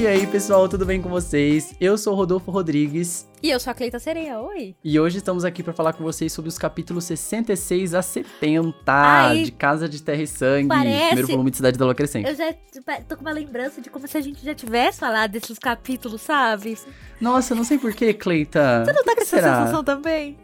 E aí, pessoal, tudo bem com vocês? Eu sou o Rodolfo Rodrigues. E eu sou a Cleita Sereia, oi! E hoje estamos aqui para falar com vocês sobre os capítulos 66 a 70 Ai, de Casa de Terra e Sangue, parece- primeiro volume de Cidade da Lua Crescente. Eu já tô com uma lembrança de como se a gente já tivesse falado desses capítulos, sabe? Você Nossa, não sei porquê, Cleita. não tá com essa Será? sensação também?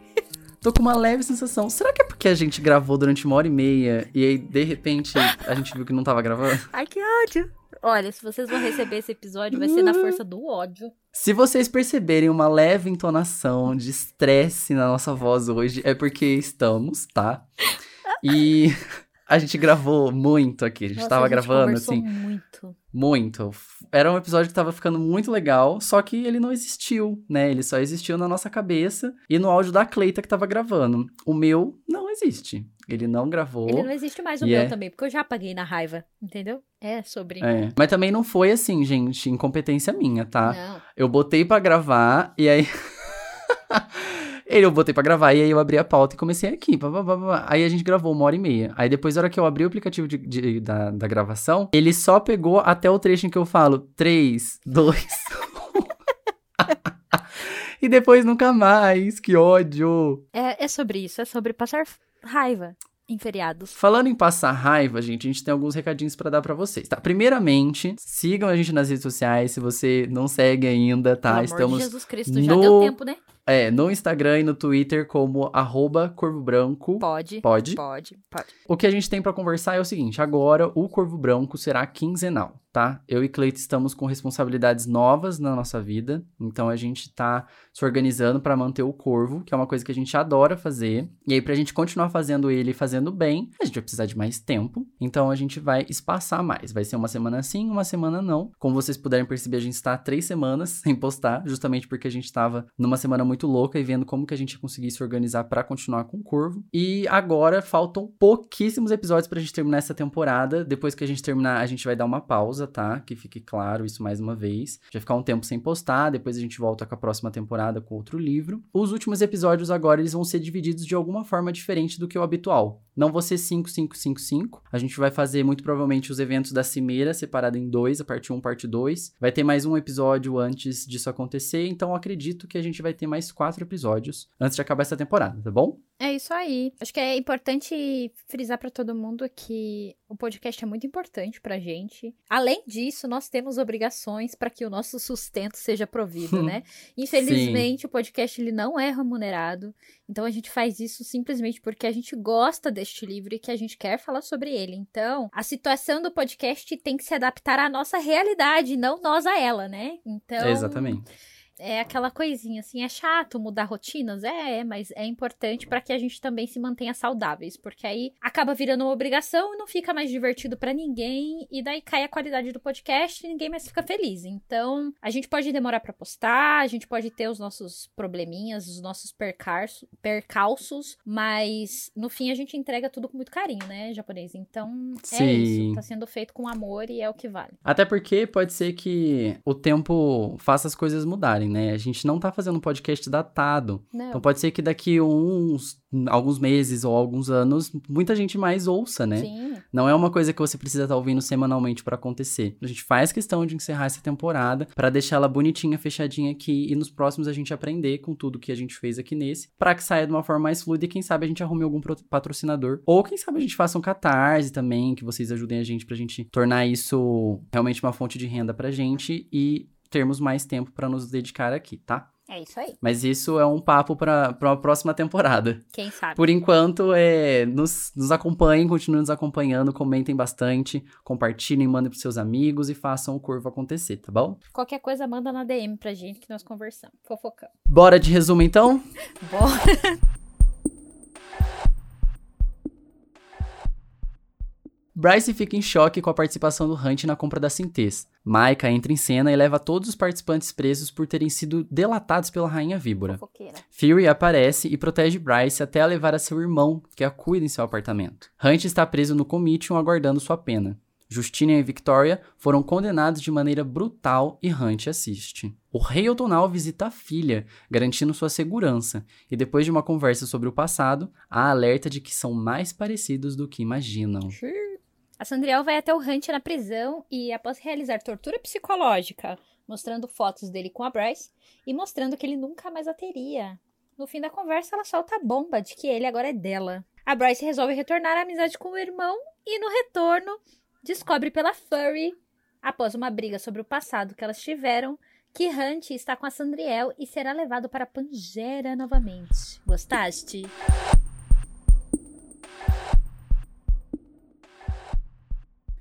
Tô com uma leve sensação. Será que é porque a gente gravou durante uma hora e meia e aí, de repente, a gente viu que não tava gravando? Ai, que ódio! Olha, se vocês vão receber esse episódio, vai ser na força do ódio. Se vocês perceberem uma leve entonação de estresse na nossa voz hoje, é porque estamos, tá? E a gente gravou muito aqui. A gente Nossa, tava a gente gravando, assim, muito. Muito. Era um episódio que tava ficando muito legal, só que ele não existiu, né? Ele só existiu na nossa cabeça e no áudio da Cleita que tava gravando. O meu não existe. Ele não gravou. Ele não existe mais o meu é- também, porque eu já apaguei na raiva, entendeu? É sobre. É. Mas também não foi assim, gente, incompetência minha, tá? Não. Eu botei pra gravar e aí. Ele, eu botei pra gravar e aí eu abri a pauta e comecei aqui. pá, pá, pá. Aí a gente gravou uma hora e meia. Aí depois, na hora que eu abri o aplicativo de- de- da, da gravação, ele só pegou até o trecho em que eu falo 3, 2, 1. E depois nunca mais. Que ódio. É, é sobre isso, é sobre passar raiva em feriados. Falando em passar raiva, gente, a gente tem alguns recadinhos pra dar pra vocês, tá? Primeiramente, sigam a gente nas redes sociais, se você não segue ainda, tá? Pelo amor Estamos de Jesus Cristo, já no- deu tempo, né? É, no Instagram e no Twitter como arroba Corvo Branco. Pode. Pode. Pode, pode. O que a gente tem pra conversar é o seguinte, agora o Corvo Branco será quinzenal, tá? Eu e Cleito estamos com responsabilidades novas na nossa vida, então a gente tá se organizando pra manter o Corvo, que é uma coisa que a gente adora fazer. E aí pra gente continuar fazendo ele e fazendo bem, a gente vai precisar de mais tempo, então a gente vai espaçar mais. Vai ser uma semana sim, uma semana não. Como vocês puderem perceber, a gente está três semanas sem postar, justamente porque a gente tava numa semana muito louca e vendo como que a gente ia conseguir se organizar pra continuar com o Corvo. E agora faltam pouquíssimos episódios pra gente terminar essa temporada. Depois que a gente terminar, a gente vai dar uma pausa, tá? Que fique claro isso mais uma vez. Vai ficar um tempo sem postar, depois a gente volta com a próxima temporada com outro livro. Os últimos episódios agora eles vão ser divididos de alguma forma diferente do que o habitual. Não vão ser 5, 5, 5, 5. A gente vai fazer muito provavelmente os eventos da Cimeira separado em dois, a parte 1, parte 2. Vai ter mais um episódio antes disso acontecer, então eu acredito que a gente vai ter mais quatro episódios antes de acabar essa temporada, tá bom? É isso aí. Acho que é importante frisar pra todo mundo que o podcast é muito importante pra gente. Além disso, nós temos obrigações pra que o nosso sustento seja provido, né? Infelizmente, o podcast ele não é remunerado. Então a gente faz isso simplesmente porque a gente gosta deste livro e que a gente quer falar sobre ele. Então, a situação do podcast tem que se adaptar à nossa realidade, não nós a ela, né? Então, Exatamente. É aquela coisinha assim, é chato mudar rotinas, é, é, mas é importante pra que a gente também se mantenha saudáveis, porque aí acaba virando uma obrigação e não fica mais divertido pra ninguém e daí cai a qualidade do podcast e ninguém mais fica feliz. Então, a gente pode demorar pra postar, a gente pode ter os nossos probleminhas, os nossos percalços, percalços, mas no fim a gente entrega tudo com muito carinho, né, japonês? Então, é Sim. isso, tá sendo feito com amor e é o que vale. Até porque pode ser que o tempo faça as coisas mudarem, né? A gente não tá fazendo um podcast datado. Não. Então pode ser que daqui uns alguns meses ou alguns anos muita gente mais ouça, né? Sim. Não é uma coisa que você precisa estar ouvindo semanalmente pra acontecer. A gente faz questão de encerrar essa temporada pra deixar ela bonitinha, fechadinha aqui e nos próximos a gente aprender com tudo que a gente fez aqui nesse, pra que saia de uma forma mais fluida e quem sabe a gente arrume algum patrocinador ou quem sabe a gente faça um catarse também, que vocês ajudem a gente pra gente tornar isso realmente uma fonte de renda pra gente e termos mais tempo pra nos dedicar aqui, tá? É isso aí. Mas isso é um papo pra uma próxima temporada. Quem sabe? Por enquanto, é, nos, nos acompanhem, continuem nos acompanhando, comentem bastante, compartilhem, mandem pros seus amigos e façam o curvo acontecer, tá bom? Qualquer coisa, manda na DM pra gente que nós conversamos. Fofocamos. Bora de resumo então? Bora. Bryce fica em choque com a participação do Hunt na compra da Sintez. Maika entra em cena e leva todos os participantes presos por terem sido delatados pela Rainha Víbora. Fofoqueira. Fury aparece e protege Bryce até a levar a seu irmão, que a cuida em seu apartamento. Hunt está preso no Comitium aguardando sua pena. Justina e Victoria foram condenados de maneira brutal e Hunt assiste. O rei Otonal visita a filha, garantindo sua segurança, e depois de uma conversa sobre o passado, há alerta de que são mais parecidos do que imaginam. A Sandriel vai até o Hunt na prisão e, após realizar tortura psicológica, mostrando fotos dele com a Bryce e mostrando que ele nunca mais a teria. No fim da conversa, ela solta a bomba de que ele agora é dela. A Bryce resolve retornar à amizade com o irmão e, no retorno, descobre pela Furry, após uma briga sobre o passado que elas tiveram, que Hunt está com a Sandriel e será levado para Pangera novamente. Gostaste?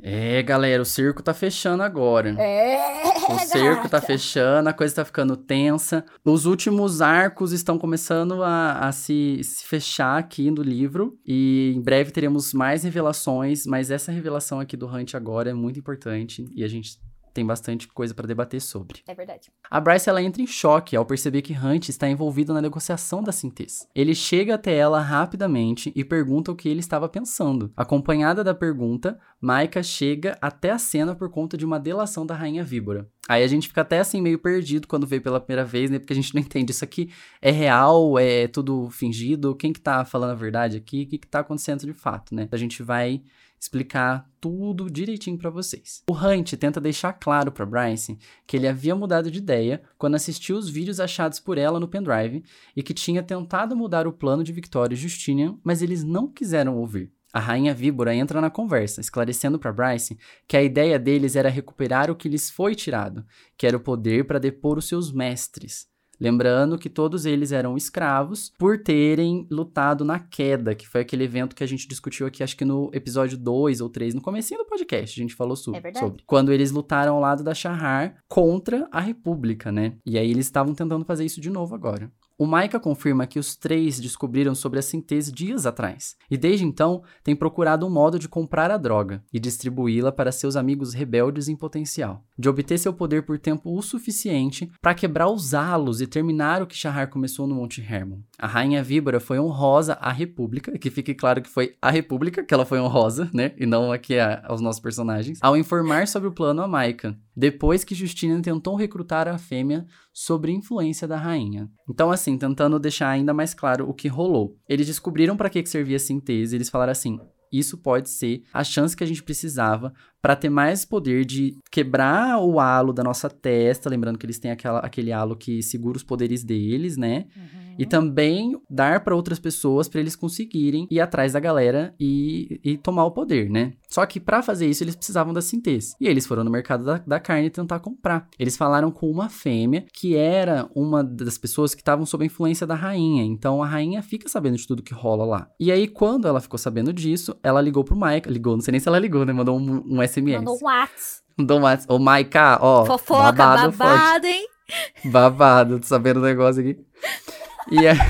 É, galera, o circo tá fechando agora. É, O cerco tá fechando, a coisa tá ficando tensa. Os últimos arcos estão começando a, a se, se fechar aqui no livro. E em breve teremos mais revelações. Mas essa revelação aqui do Hunt agora é muito importante. E a gente tem bastante coisa pra debater sobre. É verdade. A Bryce ela entra em choque ao perceber que Hunt está envolvido na negociação da Sintes. Ele chega até ela rapidamente e pergunta o que ele estava pensando. Acompanhada da pergunta, Maika chega até a cena por conta de uma delação da Rainha Víbora. Aí a gente fica até assim meio perdido quando vê pela primeira vez, né? Porque a gente não entende isso aqui é real, é tudo fingido, quem que tá falando a verdade aqui, o que que tá acontecendo de fato, né? A gente vai explicar tudo direitinho pra vocês. O Hunt tenta deixar claro pra Bryce que ele havia mudado de ideia quando assistiu os vídeos achados por ela no pendrive e que tinha tentado mudar o plano de Victoria e Justinian, mas eles não quiseram ouvir. A rainha víbora entra na conversa, esclarecendo para Bryce que a ideia deles era recuperar o que lhes foi tirado, que era o poder para depor os seus mestres. Lembrando que todos eles eram escravos por terem lutado na queda, que foi aquele evento que a gente discutiu aqui, acho que no episódio 2 ou 3, no comecinho do podcast, a gente falou su- É sobre. Quando eles lutaram ao lado da Shahar contra a República, né? E aí eles estavam tentando fazer isso de novo agora. O Maika confirma que os três descobriram sobre a síntese dias atrás, e desde então tem procurado um modo de comprar a droga e distribuí-la para seus amigos rebeldes em potencial, de obter seu poder por tempo o suficiente para quebrar os halos e terminar o que Shahar começou no Monte Hermon. A Rainha Víbora foi honrosa à República, que fique claro que foi a República que ela foi honrosa, né, e não aqui a- aos nossos personagens, ao informar sobre o plano a Maika, depois que Justina tentou recrutar a fêmea sobre influência da rainha. Então, assim, tentando deixar ainda mais claro o que rolou. Eles descobriram para que que servia a síntese, eles falaram assim: isso pode ser a chance que a gente precisava para ter mais poder de quebrar o halo da nossa testa, lembrando que eles têm aquela, aquele halo que segura os poderes deles, né? E também dar para outras pessoas para eles conseguirem ir atrás da galera e, e tomar o poder, né? Só que para fazer isso eles precisavam da síntese. E eles foram no mercado da, da carne tentar comprar. Eles falaram com uma fêmea que era uma das pessoas que estavam sob a influência da rainha. Então a rainha fica sabendo de tudo que rola lá. E aí quando ela ficou sabendo disso, ela ligou pro Mike. Ligou, não sei nem se ela ligou, né? Mandou um, um SMS. Mandou um Whats. Mandou um WhatsApp. Ô, Maika, ó. Fofoca, babado babado, hein? Babado, tô sabendo o negócio aqui. E, aí-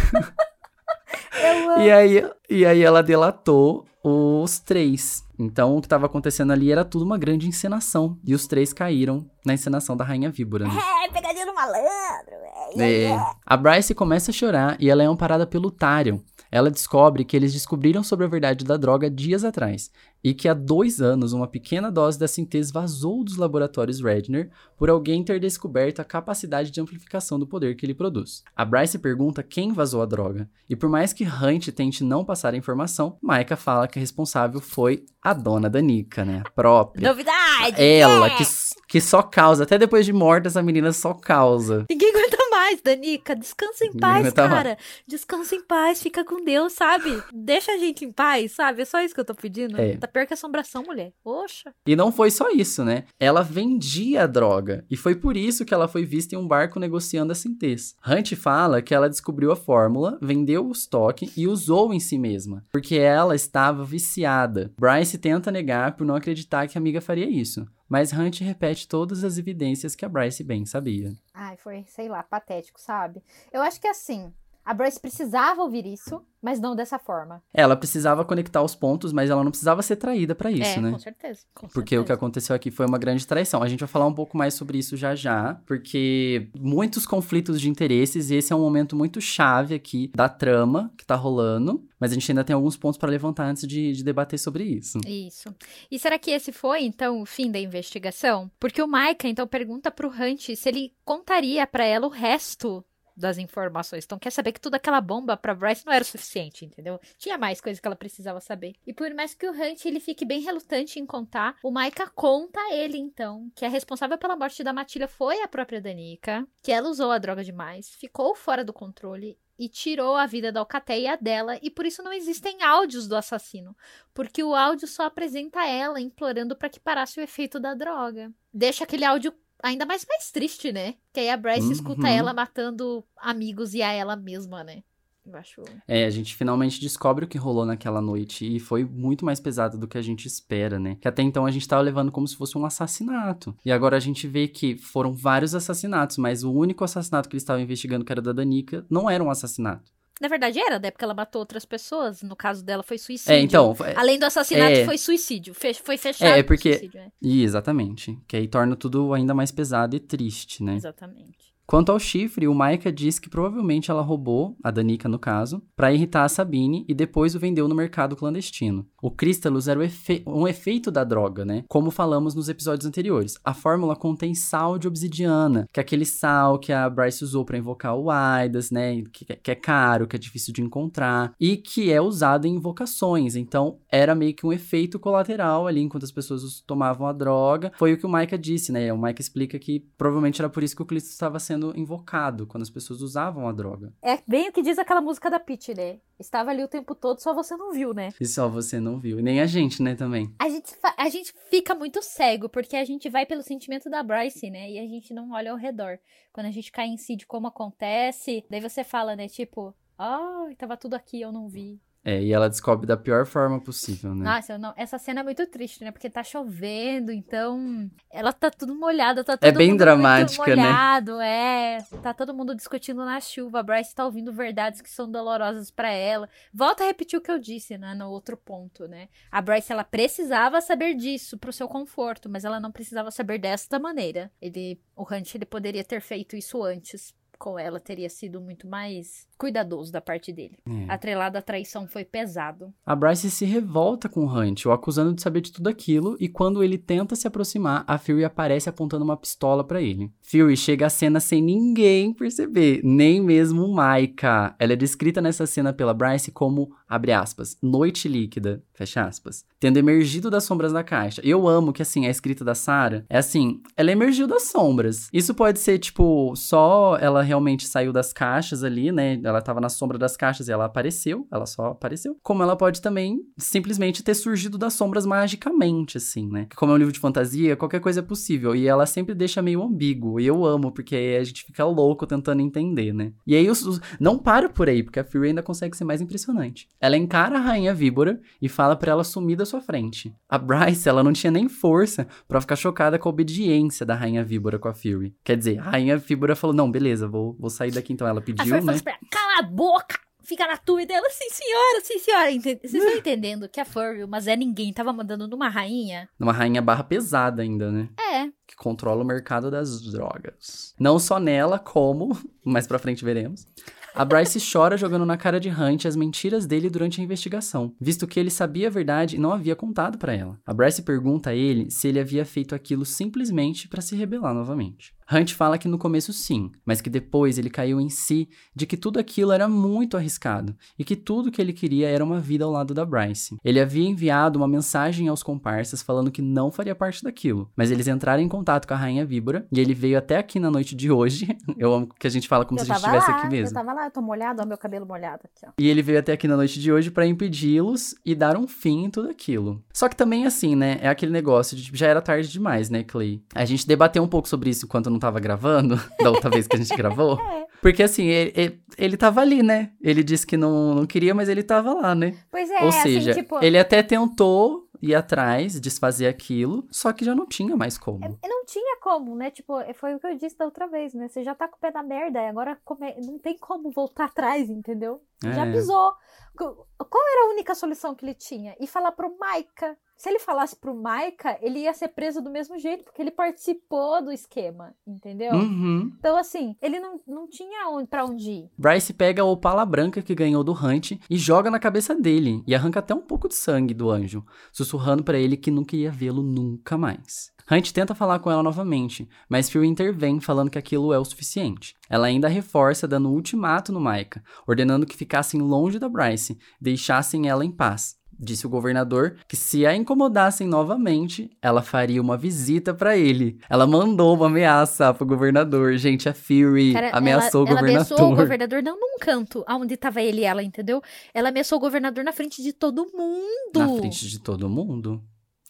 e aí, e aí ela delatou os três. Então o que tava acontecendo ali era tudo uma grande encenação. E os três caíram na encenação da Rainha Víbora. Né? É, pegadinha do malandro. É, É. A Bryce começa a chorar e ela é amparada pelo Tarion. Ela descobre que eles descobriram sobre a verdade da droga dias atrás e que há dois anos uma pequena dose da síntese vazou dos laboratórios Redner por alguém ter descoberto a capacidade de amplificação do poder que ele produz. A Bryce pergunta quem vazou a droga e por mais que Hunt tente não passar a informação, Maika fala que a responsável foi a dona Danica, né? A própria. Novidade! Ela, é. que, que só causa, até depois de morta, essa menina só causa. Ninguém aguenta mais, Danica. Descansa em Ninguém paz, mais. cara. Descansa em paz, fica com Deus, sabe? Deixa a gente em paz, sabe? É só isso que eu tô pedindo. É. Tá pior que assombração, mulher. Oxa. E não foi só isso, né? Ela vendia a droga. E foi por isso que ela foi vista em um barco negociando a síntese. Hunt fala que ela descobriu a fórmula, vendeu o estoque e usou em si mesma. Porque ela estava viciada. Bryce tenta negar por não acreditar que a amiga faria isso. Mas Hunt repete todas as evidências que a Bryce bem sabia. Ai, foi, sei lá, patético, sabe? Eu acho que assim, a Bryce precisava ouvir isso, mas não dessa forma. Ela precisava conectar os pontos, mas ela não precisava ser traída pra isso, é, né? com certeza. com Porque o que certeza. aconteceu aqui foi uma grande traição. A gente vai falar um pouco mais sobre isso já já, porque muitos conflitos de interesses e esse é um momento muito chave aqui da trama que tá rolando. Mas a gente ainda tem alguns pontos pra levantar antes de, de debater sobre isso. Isso. E será que esse foi, então, o fim da investigação? Porque o Micah, então, pergunta pro Hunt se ele contaria pra ela o resto das informações. Então quer saber que toda aquela bomba pra Bryce não era o suficiente, entendeu? Tinha mais coisas que ela precisava saber. E por mais que o Hunt ele fique bem relutante em contar, o Maika conta a ele então que a responsável pela morte da Matilha foi a própria Danica, que ela usou a droga demais, ficou fora do controle e tirou a vida da Alcateia dela, e por isso não existem áudios do assassino, porque o áudio só apresenta ela implorando para que parasse o efeito da droga. Deixa aquele áudio ainda mais mais triste, né? Que aí a Bryce uhum. escuta ela matando amigos e a ela mesma, né? Eu acho. É, a gente finalmente descobre o que rolou naquela noite e foi muito mais pesado do que a gente espera, né? Que até então a gente tava levando como se fosse um assassinato. E agora a gente vê que foram vários assassinatos, mas o único assassinato que eles estavam investigando, que era da Danica, não era um assassinato. Na verdade era, né? Porque ela matou outras pessoas. No caso dela foi suicídio. É, então. Além do assassinato, é... foi suicídio. Fe foi fechado. É, é porque. Suicídio, é. Exatamente. Que aí torna tudo ainda mais pesado e triste, né? Exatamente. Quanto ao chifre, o Maika diz que provavelmente ela roubou, a Danica no caso, para irritar a Sabine e depois o vendeu no mercado clandestino. O Crystalus era efe um efeito da droga, né? Como falamos nos episódios anteriores. A fórmula contém sal de obsidiana, que é aquele sal que a Bryce usou para invocar o Aidas, né? Que, que é caro, que é difícil de encontrar e que é usado em invocações. Então, era meio que um efeito colateral ali enquanto as pessoas tomavam a droga. Foi o que o Maika disse, né? O Maika explica que provavelmente era por isso que o Crystalus estava sendo sendo invocado quando as pessoas usavam a droga. É bem o que diz aquela música da Peach, né? Estava ali o tempo todo, só você não viu, né? E só você não viu. E nem a gente, né, também. A gente, a gente fica muito cego, porque a gente vai pelo sentimento da Bryce, né? E a gente não olha ao redor. Quando a gente cai em si de como acontece, daí você fala, né? Tipo, ah, oh, tava tudo aqui, eu não vi. É, e ela descobre da pior forma possível, né? Nossa, não, essa cena é muito triste, né? Porque tá chovendo, então ela tá tudo molhada, tá é todo É bem dramática, né? molhado, né? É, tá todo mundo discutindo na chuva, a Bryce tá ouvindo verdades que são dolorosas para ela. Volta a repetir o que eu disse, né, no outro ponto, né? A Bryce ela precisava saber disso pro seu conforto, mas ela não precisava saber desta maneira. Ele, o Hunt, ele poderia ter feito isso antes com ela teria sido muito mais cuidadoso da parte dele. É. Atrelado à traição foi pesado. A Bryce se revolta com o Hunt, o acusando de saber de tudo aquilo, e quando ele tenta se aproximar, a Fury aparece apontando uma pistola para ele. Fury chega à cena sem ninguém perceber, nem mesmo Maika. Ela é descrita nessa cena pela Bryce como, abre aspas, noite líquida, fecha aspas, tendo emergido das sombras da caixa. Eu amo que, assim, a escrita da Sarah é assim, ela emergiu das sombras. Isso pode ser, tipo, só ela realmente saiu das caixas ali, né? Ela tava na sombra das caixas e ela apareceu, ela só apareceu. Como ela pode também simplesmente ter surgido das sombras magicamente, assim, né? Como é um livro de fantasia, qualquer coisa é possível. E ela sempre deixa meio ambíguo. E eu amo, porque aí a gente fica louco tentando entender, né? E aí os, os... não para por aí, porque a Fury ainda consegue ser mais impressionante. Ela encara a rainha víbora e fala para ela sumir da sua frente. A Bryce, ela não tinha nem força para ficar chocada com a obediência da rainha víbora com a Fury. Quer dizer, a rainha víbora falou: "Não, beleza, vou vou, sair daqui então. Ela pediu, né? Cala a boca! Fica na tua e dela, sim senhora, sim senhora. Vocês estão entendendo que a Furry, mas é ninguém, tava mandando numa rainha? Numa rainha barra pesada ainda, né? É. Que controla o mercado das drogas. Não só nela, como, mais pra frente veremos, a Bryce chora jogando na cara de Hunt as mentiras dele durante a investigação, visto que ele sabia a verdade e não havia contado para ela. A Bryce pergunta a ele se ele havia feito aquilo simplesmente para se rebelar novamente. Hunt fala que no começo sim, mas que depois ele caiu em si de que tudo aquilo era muito arriscado e que tudo que ele queria era uma vida ao lado da Bryce. Ele havia enviado uma mensagem aos comparsas falando que não faria parte daquilo, mas eles entraram em contato com a Rainha Víbora e ele veio até aqui na noite de hoje. Eu amo que a gente fala como eu se a gente estivesse aqui mesmo. Eu tava lá, eu tô molhado, ó, meu cabelo molhado aqui, ó. E ele veio até aqui na noite de hoje para impedi-los e dar um fim em tudo aquilo. Só que também assim, né, é aquele negócio de tipo, já era tarde demais, né, Clay? A gente debateu um pouco sobre isso enquanto não tava gravando, da outra vez que a gente gravou. É. Porque assim, ele, ele, ele tava ali, né? Ele disse que não, não queria, mas ele tava lá, né? Pois é, Ou assim, seja, tipo... ele até tentou ir atrás, desfazer aquilo, só que já não tinha mais como. É, não tinha como, né? Tipo, foi o que eu disse da outra vez, né? Você já tá com o pé na merda, e agora come... não tem como voltar atrás, entendeu? É. Já pisou. Qual era a única solução que ele tinha? E falar pro Maika. Se ele falasse pro Maika, ele ia ser preso do mesmo jeito, porque ele participou do esquema, entendeu? Uhum. Então, assim, ele não, não tinha onde, pra onde ir. Bryce pega a opala branca que ganhou do Hunt e joga na cabeça dele, e arranca até um pouco de sangue do anjo, sussurrando para ele que não queria vê-lo nunca mais. Hunt tenta falar com ela novamente, mas Fury intervém falando que aquilo é o suficiente. Ela ainda reforça dando um ultimato no Micah, ordenando que ficassem longe da Bryce, deixassem ela em paz. Disse o governador que se a incomodassem novamente, ela faria uma visita para ele. Ela mandou uma ameaça pro governador. Gente, a Fury Cara, ameaçou ela, o governador. Ela ameaçou o governador não num canto, onde tava ele e ela, entendeu? Ela ameaçou o governador na frente de todo mundo. Na frente de todo mundo.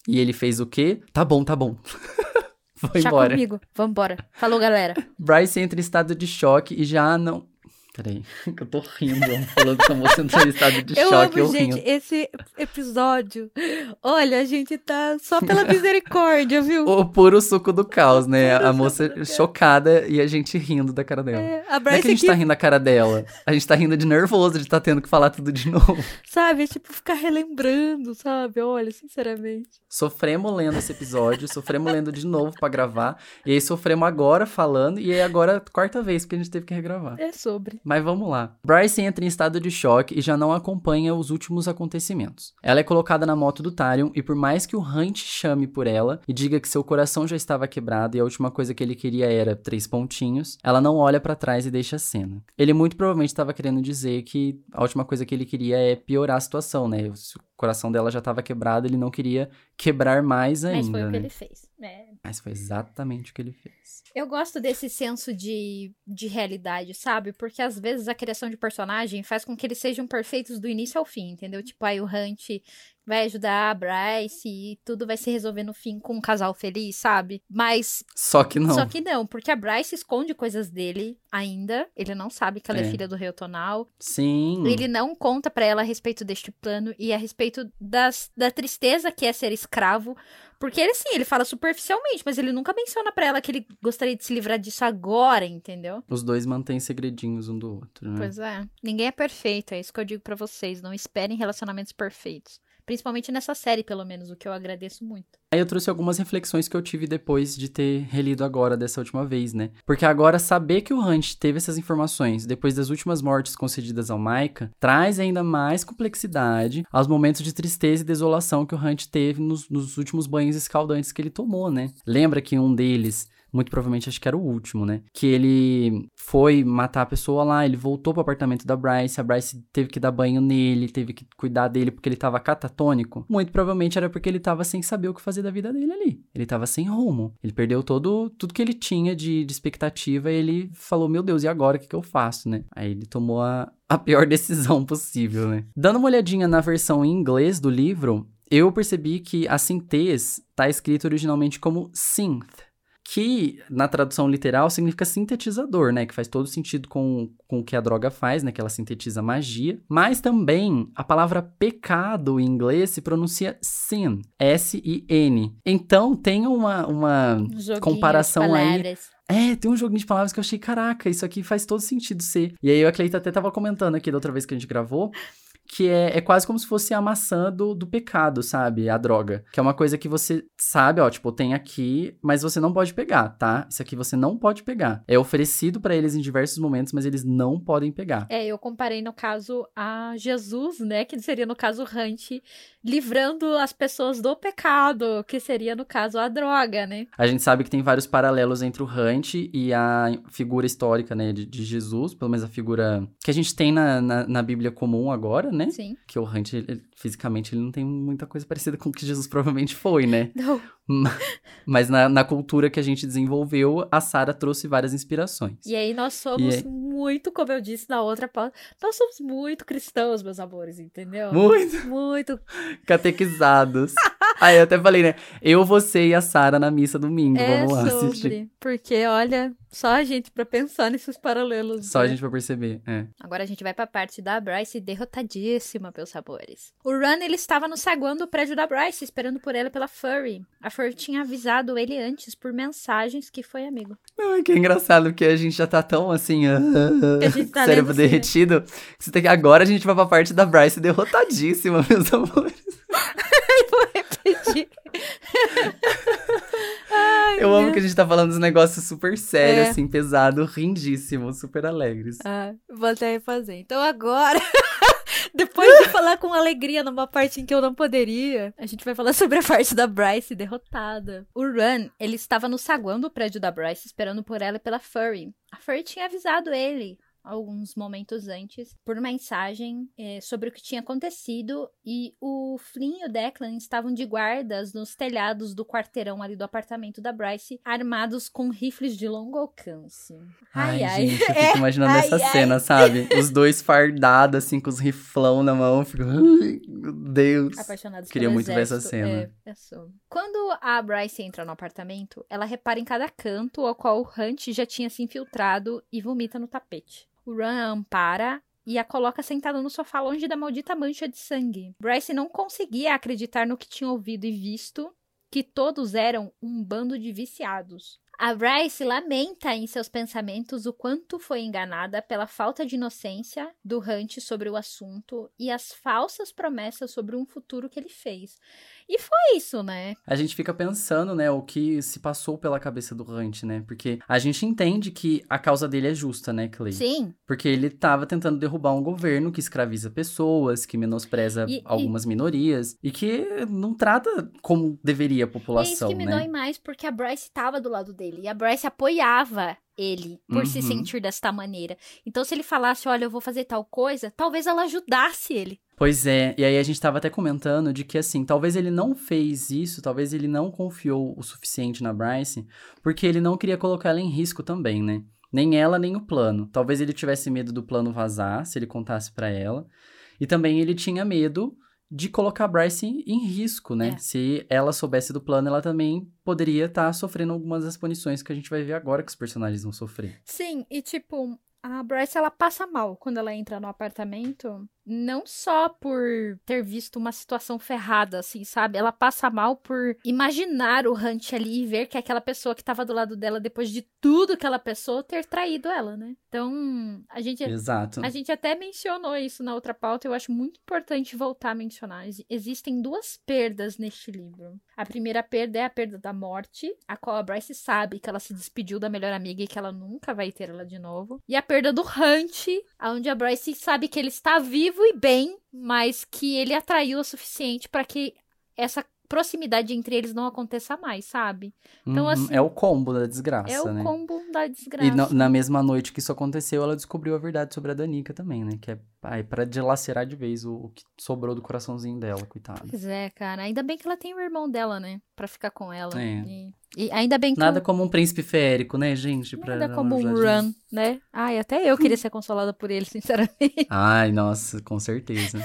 E ele fez o quê? Tá bom, tá bom. Foi Chá embora. comigo. Vambora. Falou, galera. Bryce entra em estado de choque e já não. Peraí, que eu tô rindo, falando que entrou em estado de eu choque, amo, eu gente, rindo. esse episódio. Olha, a gente tá só pela misericórdia, viu? O puro suco do caos, né? A moça chocada e a gente rindo da cara dela. É, a Não é que a gente aqui, tá rindo da cara dela. A gente tá rindo de nervoso de tá tendo que falar tudo de novo. sabe? É tipo ficar relembrando, sabe? Olha, sinceramente. Sofremos lendo esse episódio, sofremos lendo de novo pra gravar. E aí sofremos agora falando, e aí agora quarta vez porque a gente teve que regravar. É sobre. Mas vamos lá. Bryce entra em estado de choque e já não acompanha os últimos acontecimentos. Ela é colocada na moto do Tarion e por mais que o Hunt chame por ela e diga que seu coração já estava quebrado e a última coisa que ele queria era três pontinhos, ela não olha pra trás e deixa a cena. Ele muito provavelmente estava querendo dizer que a última coisa que ele queria é piorar a situação, né? Coração dela já estava quebrado, ele não queria quebrar mais ainda, Mas foi o que né? ele fez. É. Mas foi exatamente o que ele fez. Eu gosto desse senso de, de realidade, sabe? Porque às vezes a criação de personagem faz com que eles sejam perfeitos do início ao fim, entendeu? Tipo, aí o Hunt vai ajudar a Bryce e tudo vai se resolver no fim com um casal feliz, sabe? Mas Só que não. Só que não, porque a Bryce esconde coisas dele ainda. Ele não sabe que ela é, É. filha do rei. Sim. Ele não conta pra ela a respeito deste plano e a respeito das, da tristeza que é ser escravo. Porque ele, sim, ele fala superficialmente, mas ele nunca menciona pra ela que ele gostaria de se livrar disso agora, entendeu? Os dois mantêm segredinhos um do outro, né? Pois é. Ninguém é perfeito, é isso que eu digo pra vocês. Não esperem relacionamentos perfeitos. Principalmente nessa série, pelo menos, o que eu agradeço muito. Aí eu trouxe algumas reflexões que eu tive depois de ter relido agora dessa última vez, né? Porque agora saber que o Hunt teve essas informações depois das últimas mortes concedidas ao Micah traz ainda mais complexidade aos momentos de tristeza e desolação que o Hunt teve nos, nos últimos banhos escaldantes que ele tomou, né? Lembra que um deles muito provavelmente acho que era o último, né? Que ele foi matar a pessoa lá, ele voltou pro apartamento da Bryce, a Bryce teve que dar banho nele, teve que cuidar dele porque ele tava catatônico. Muito provavelmente era porque ele tava sem saber o que fazer da vida dele ali. Ele tava sem rumo. Ele perdeu todo tudo que ele tinha de, de expectativa e ele falou: Meu Deus, e agora o que, que eu faço, né? Aí ele tomou a, a pior decisão possível, né? Dando uma olhadinha na versão em inglês do livro, eu percebi que a sintez tá escrito originalmente como synth que na tradução literal significa sintetizador, né? Que faz todo sentido com, com o que a droga faz, né? Que ela sintetiza magia. Mas também a palavra pecado em inglês se pronuncia sin, S-I-N. Então tem uma, uma Um comparação aí. palavras. É, tem um joguinho de palavras que eu achei, caraca, isso aqui faz todo sentido ser. E aí eu a Cleita até tava comentando aqui da outra vez que a gente gravou, que é, é quase como se fosse a maçã do, do pecado, sabe? A droga. Que é uma coisa que você sabe, ó, tipo, tem aqui, mas você não pode pegar, tá? Isso aqui você não pode pegar. É oferecido pra eles em diversos momentos, mas eles não podem pegar. É, eu comparei no caso a Jesus, né? Que seria no caso Hunt, livrando as pessoas do pecado, que seria no caso a droga, né? A gente sabe que tem vários paralelos entre o Hunt e a figura histórica, né, de, de Jesus, pelo menos a figura que a gente tem na, na, na Bíblia comum agora, né? Sim. Que o Hunt, ele- fisicamente, ele não tem muita coisa parecida com o que Jesus provavelmente foi, né? Não. Mas na, na cultura que a gente desenvolveu, a Sarah trouxe várias inspirações. E aí nós somos aí- muito, como eu disse na outra pauta, nós somos muito cristãos, meus amores, entendeu? Muito Muito. catequizados. Aí eu até falei, né? Eu, você e a Sarah na missa domingo. É Vamos lá assistir. sobre. Porque, olha, só a gente pra pensar nesses paralelos. Só a né? gente vai perceber. É. Agora a gente vai pra parte da Bryce derrotadíssima, meus sabores. O Run, ele estava no saguão do prédio da Bryce, esperando por ela pela Furry. A Furry tinha avisado ele antes por mensagens que foi amigo. Ai, que engraçado, porque a gente já tá tão assim, gente tá cérebro assim, né? derretido. que você tem que- Agora a gente vai pra parte da Bryce derrotadíssima, meus amores. Vou repetir. Ai, Eu amo que a gente tá falando dos negócios super sérios, É. assim, pesado, rindíssimo, super alegres. Ah, vou até refazer. Então agora, depois de falar com alegria numa parte em que eu não poderia, a gente vai falar sobre a parte da Bryce derrotada. O Run, ele estava no saguão do prédio da Bryce, esperando por ela e pela Furry. A Furry tinha avisado ele alguns momentos antes, por mensagem é, sobre o que tinha acontecido e o Flynn e o Declan estavam de guardas nos telhados do quarteirão ali do apartamento da Bryce, armados com rifles de longo alcance. Ai, ai, ai. gente, eu fico imaginando essa ai, cena, sabe? Os dois fardados, assim, com os riflão na mão, fico, ai, meu Deus. Apaixonados Queria muito exército. ver essa cena. É, é Quando a Bryce entra no apartamento, ela repara em cada canto ao qual o Hunt já tinha se infiltrado e vomita no tapete. O Ran ampara e a coloca sentada no sofá longe da maldita mancha de sangue. Bryce não conseguia acreditar no que tinha ouvido e visto, que todos eram um bando de viciados. A Bryce lamenta em seus pensamentos o quanto foi enganada pela falta de inocência do Hunt sobre o assunto e as falsas promessas sobre um futuro que ele fez. E foi isso, né? A gente fica pensando, né, o que se passou pela cabeça do Hunt, né? Porque a gente entende que a causa dele é justa, né, Clay? Sim. Porque ele tava tentando derrubar um governo que escraviza pessoas, que menospreza e, algumas e... minorias e que não trata como deveria a população, é isso que me né? dói mais, porque a Bryce tava do lado dele e a Bryce apoiava ele por uhum. se sentir desta maneira. Então, se ele falasse, olha, eu vou fazer tal coisa, talvez ela ajudasse ele. Pois é, e aí a gente tava até comentando de que assim, talvez ele não fez isso, talvez ele não confiou o suficiente na Bryce, porque ele não queria colocar ela em risco também, né? Nem ela, nem o plano. Talvez ele tivesse medo do plano vazar, se ele contasse para ela. E também ele tinha medo de colocar a Bryce em, risco, né? É. Se ela soubesse do plano, ela também poderia estar tá sofrendo algumas das punições que a gente vai ver agora que os personagens vão sofrer. Sim, e tipo, a Bryce ela passa mal quando ela entra no apartamento não só por ter visto uma situação ferrada, assim, sabe? Ela passa mal por imaginar o Hunt ali e ver que aquela pessoa que tava do lado dela, depois de tudo que ela pensou, ter traído ela, né? Então, a gente. Exato. A gente até mencionou isso na outra pauta, eu acho muito importante voltar a mencionar. Existem duas perdas neste livro. A primeira perda é a perda da morte, a qual a Bryce sabe que ela se despediu da melhor amiga e que ela nunca vai ter ela de novo. E a perda do Hunt, onde a Bryce sabe que ele está vivo e bem, mas que ele atraiu o suficiente para que essa proximidade entre eles não aconteça mais, sabe? Então, uhum, assim. É o combo da desgraça. É o né? combo da desgraça. E na, na, mesma noite que isso aconteceu, ela descobriu a verdade sobre a Danica também, né? Que é ai, pra dilacerar de vez o, o, que sobrou do coraçãozinho dela, coitada. Pois é, cara. Ainda bem que ela tem o irmão dela, né? Pra ficar com ela. É. E, e ainda bem que. Nada como um príncipe férico, né, gente? Pra Nada como um run, né? Ai, até eu queria ser consolada por ele, sinceramente. Ai, nossa, com certeza.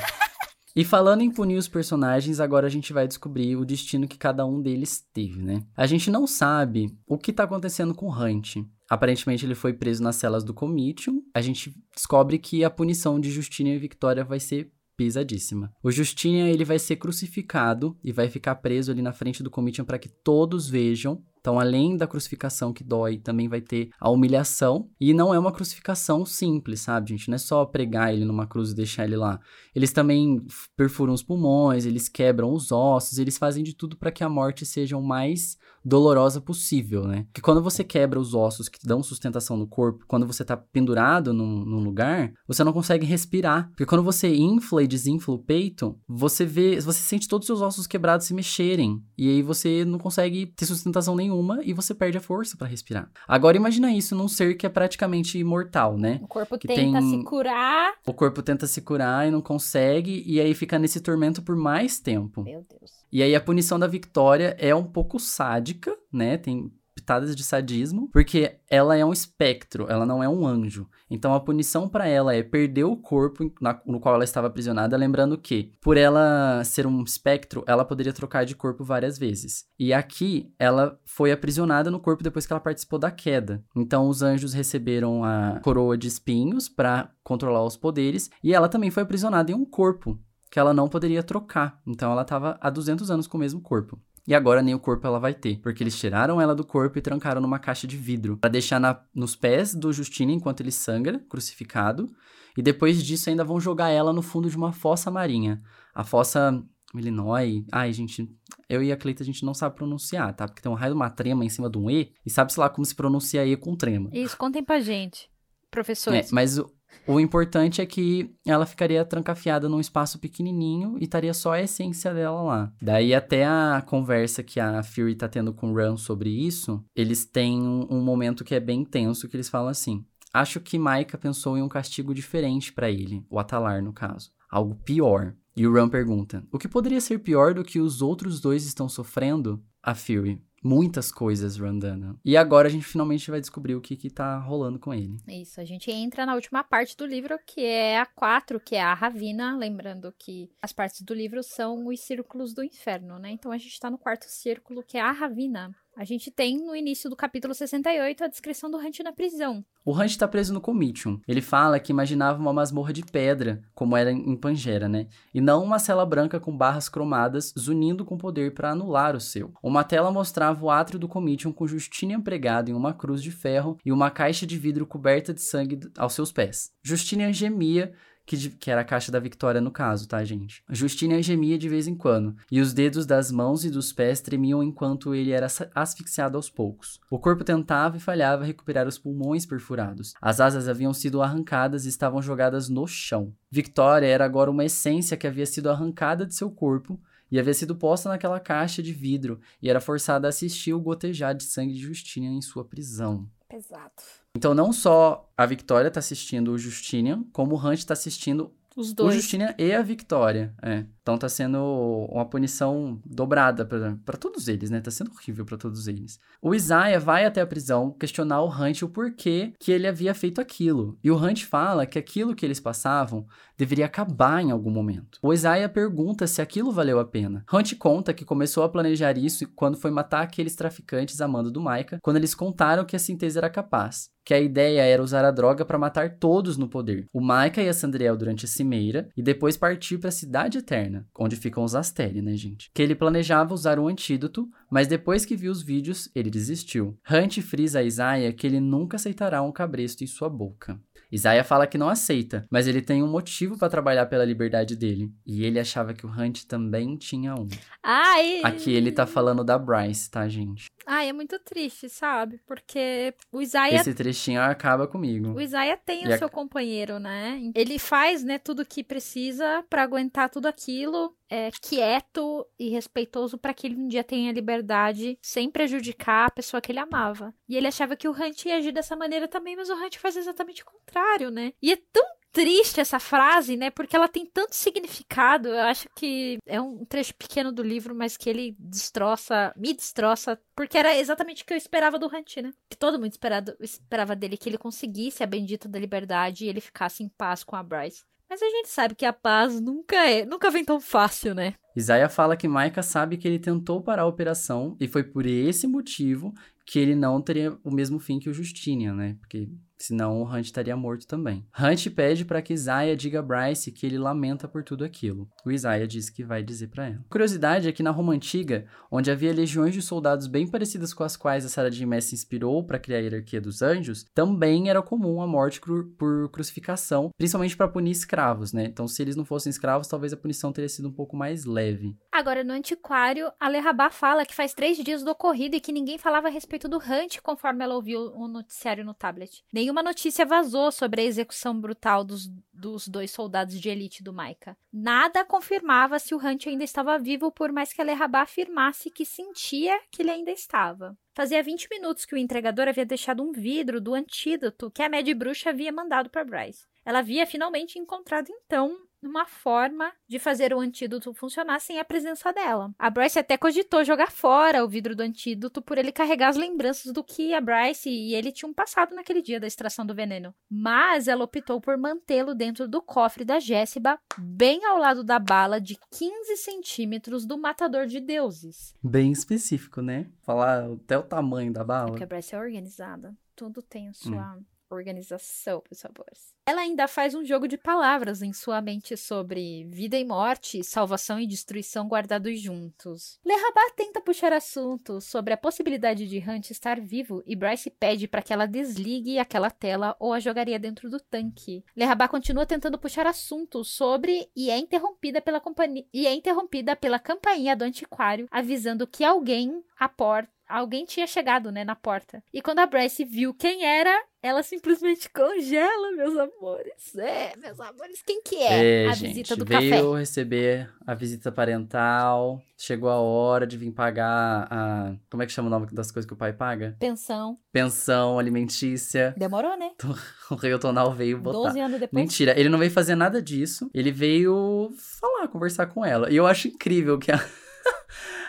E falando em punir os personagens, agora a gente vai descobrir o destino que cada um deles teve, né? A gente não sabe o que tá acontecendo com Hunt. Aparentemente ele foi preso nas celas do Comitium. A gente descobre que a punição de Justina e Victoria vai ser pesadíssima. O Justina ele vai ser crucificado e vai ficar preso ali na frente do Comitium para que todos vejam então, além da crucificação que dói, também vai ter a humilhação. E não é uma crucificação simples, sabe, gente? Não é só pregar ele numa cruz e deixar ele lá. Eles também perfuram os pulmões, eles quebram os ossos, eles fazem de tudo para que a morte seja o mais dolorosa possível, né? Que quando você quebra os ossos que dão sustentação no corpo, quando você tá pendurado num, num lugar, você não consegue respirar. Porque quando você infla e desinfla o peito, você vê, você sente todos os seus ossos quebrados se mexerem. E aí você não consegue ter sustentação nenhuma nenhuma e você perde a força para respirar. Agora imagina isso num ser que é praticamente imortal, né? O corpo que tenta tem... se curar. O corpo tenta se curar e não consegue e aí fica nesse tormento por mais tempo. Meu Deus. E aí a punição da Victoria é um pouco sádica, né? Tem pitadas de sadismo, porque ela é um espectro, ela não é um anjo. Então a punição para ela é perder o corpo na, no qual ela estava aprisionada, lembrando que, por ela ser um espectro, ela poderia trocar de corpo várias vezes. E aqui ela foi aprisionada no corpo depois que ela participou da queda. Então os anjos receberam a coroa de espinhos para controlar os poderes, e ela também foi aprisionada em um corpo que ela não poderia trocar. Então ela estava há 200 anos com o mesmo corpo. E agora nem o corpo ela vai ter, porque eles tiraram ela do corpo e trancaram numa caixa de vidro, para deixar na, nos pés do Justino enquanto ele sangra, crucificado, e depois disso ainda vão jogar ela no fundo de uma fossa marinha. A fossa Illinois. Ai, gente, eu e a Cleita a gente não sabe pronunciar, tá? Porque tem um raio de uma trema em cima de um E, e sabe-se lá como se pronuncia E com trema. Isso, contem pra gente, professores. É, mas o, O importante é que ela ficaria trancafiada num espaço pequenininho e estaria só a essência dela lá. Daí até a conversa que a Fury tá tendo com o Ran sobre isso, eles têm um, momento que é bem tenso que eles falam assim: "Acho que Maika pensou em um castigo diferente para ele, o Atalar no caso, algo pior." E o Ran pergunta: "O que poderia ser pior do que os outros dois estão sofrendo?" A Fury: muitas coisas Randana. E agora a gente finalmente vai descobrir o que que tá rolando com ele. Isso, a gente entra na última parte do livro, que é a 4, que é a Ravina, lembrando que as partes do livro são os círculos do inferno, né? Então a gente tá no quarto círculo, que é a Ravina. A gente tem no início do capítulo 68 a descrição do Hunt na prisão. O Hunt tá preso no Comitium. Ele fala que imaginava uma masmorra de pedra, como era em Pangera, né? E não uma cela branca com barras cromadas zunindo com poder para anular o seu. Uma tela mostrava o átrio do Comitium com Justinian pregado em uma cruz de ferro e uma caixa de vidro coberta de sangue aos seus pés. Justinian gemia que, que, era a caixa da Victoria no caso, tá, gente? Justina gemia de vez em quando, e os dedos das mãos e dos pés tremiam enquanto ele era asfixiado aos poucos. O corpo tentava e falhava recuperar os pulmões perfurados. As asas haviam sido arrancadas e estavam jogadas no chão. Victoria era agora uma essência que havia sido arrancada de seu corpo e havia sido posta naquela caixa de vidro e era forçada a assistir o gotejar de sangue de Justina em sua prisão. Pesado. Então, não só a Victoria tá assistindo o Justinian, como o Hunt tá assistindo os dois. O Justinian e a Victoria. É. Então tá sendo uma punição dobrada para todos eles, né? Tá sendo horrível para todos eles. O Isaiah vai até a prisão questionar o Hunt o porquê que ele havia feito aquilo. E o Hunt fala que aquilo que eles passavam deveria acabar em algum momento. O Isaiah pergunta se aquilo valeu a pena. Hunt conta que começou a planejar isso quando foi matar aqueles traficantes a mando do Micah, quando eles contaram que a síntese era capaz que a ideia era usar a droga para matar todos no poder. O Micah e a Sandriel durante a cimeira e depois partir para a Cidade Eterna, onde ficam os Asteri, né, gente? Que ele planejava usar um antídoto, mas depois que viu os vídeos, ele desistiu. Hunt frisa a Isaiah que ele nunca aceitará um cabresto em sua boca. Isaiah fala que não aceita, mas ele tem um motivo para trabalhar pela liberdade dele. E ele achava que o Hunt também tinha um. Ai! Aqui ele tá falando da Bryce, tá, gente? Ai, é muito triste, sabe? Porque o Isaiah. Esse trechinho acaba comigo. O Isaiah tem e o a... seu companheiro, né? Ele faz, né, tudo que precisa para aguentar tudo aquilo é, quieto e respeitoso para que ele um dia tenha liberdade sem prejudicar a pessoa que ele amava. E ele achava que o Hunt ia agir dessa maneira também, mas o Hunt faz exatamente o contrário, né? E é tão triste essa frase, né? Porque ela tem tanto significado. Eu acho que é um trecho pequeno do livro, mas que ele destroça, me destroça, porque era exatamente o que eu esperava do Hunt, né? Que todo mundo esperado, esperava dele que ele conseguisse a bendita da liberdade e ele ficasse em paz com a Bryce. Mas a gente sabe que a paz nunca é, nunca vem tão fácil, né? Isaiah fala que Micah sabe que ele tentou parar a operação e foi por esse motivo que ele não teria o mesmo fim que o Justinian, né? Porque senão o Hunt estaria morto também. Hunt pede para que Isaiah diga a Bryce que ele lamenta por tudo aquilo. O Isaiah diz que vai dizer para ela. Curiosidade é que na Roma Antiga, onde havia legiões de soldados bem parecidas com as quais a Sarah J. se inspirou para criar a hierarquia dos anjos, também era comum a morte cru por crucificação, principalmente para punir escravos, né? Então, se eles não fossem escravos, talvez a punição teria sido um pouco mais leve. Agora, no antiquário, a Lerrabá fala que faz três dias do ocorrido e que ninguém falava a respeito do Hunt conforme ela ouviu o noticiário no tablet. Nem nenhuma notícia vazou sobre a execução brutal dos, dos dois soldados de elite do Maika. Nada confirmava se o Hunt ainda estava vivo, por mais que a Lerrabá afirmasse que sentia que ele ainda estava. Fazia 20 minutos que o entregador havia deixado um vidro do antídoto que a Mad Bruxa havia mandado para Bryce. Ela havia finalmente encontrado então uma forma de fazer o antídoto funcionar sem a presença dela. A Bryce até cogitou jogar fora o vidro do antídoto por ele carregar as lembranças do que a Bryce e ele tinham passado naquele dia da extração do veneno. Mas ela optou por mantê-lo dentro do cofre da Jéssica, bem ao lado da bala de 15 centímetros do matador de deuses. Bem específico, né? Falar até o tamanho da bala. Porque a Bryce é organizada. Tudo tem a sua hum. Organização, meus sabores. Ela ainda faz um jogo de palavras em sua mente sobre vida e morte, salvação e destruição guardados juntos. Lerrabat tenta puxar assunto sobre a possibilidade de Hunt estar vivo e Bryce pede para que ela desligue aquela tela ou a jogaria dentro do tanque. Lerrabat continua tentando puxar assunto sobre e é interrompida pela companhia e é interrompida pela campainha do antiquário avisando que alguém à porta alguém tinha chegado, né, na porta. E quando a Bryce viu quem era, ela simplesmente congela, meus amores. É, meus amores, quem que é? É, a gente, visita do veio café. receber a visita parental, chegou a hora de vir pagar a... Como é que chama o nome das coisas que o pai paga? Pensão. Pensão alimentícia. Demorou, né? O rei Tonal veio botar. 12 anos depois. Mentira, ele não veio fazer nada disso. Ele veio falar, conversar com ela. E eu acho incrível que a,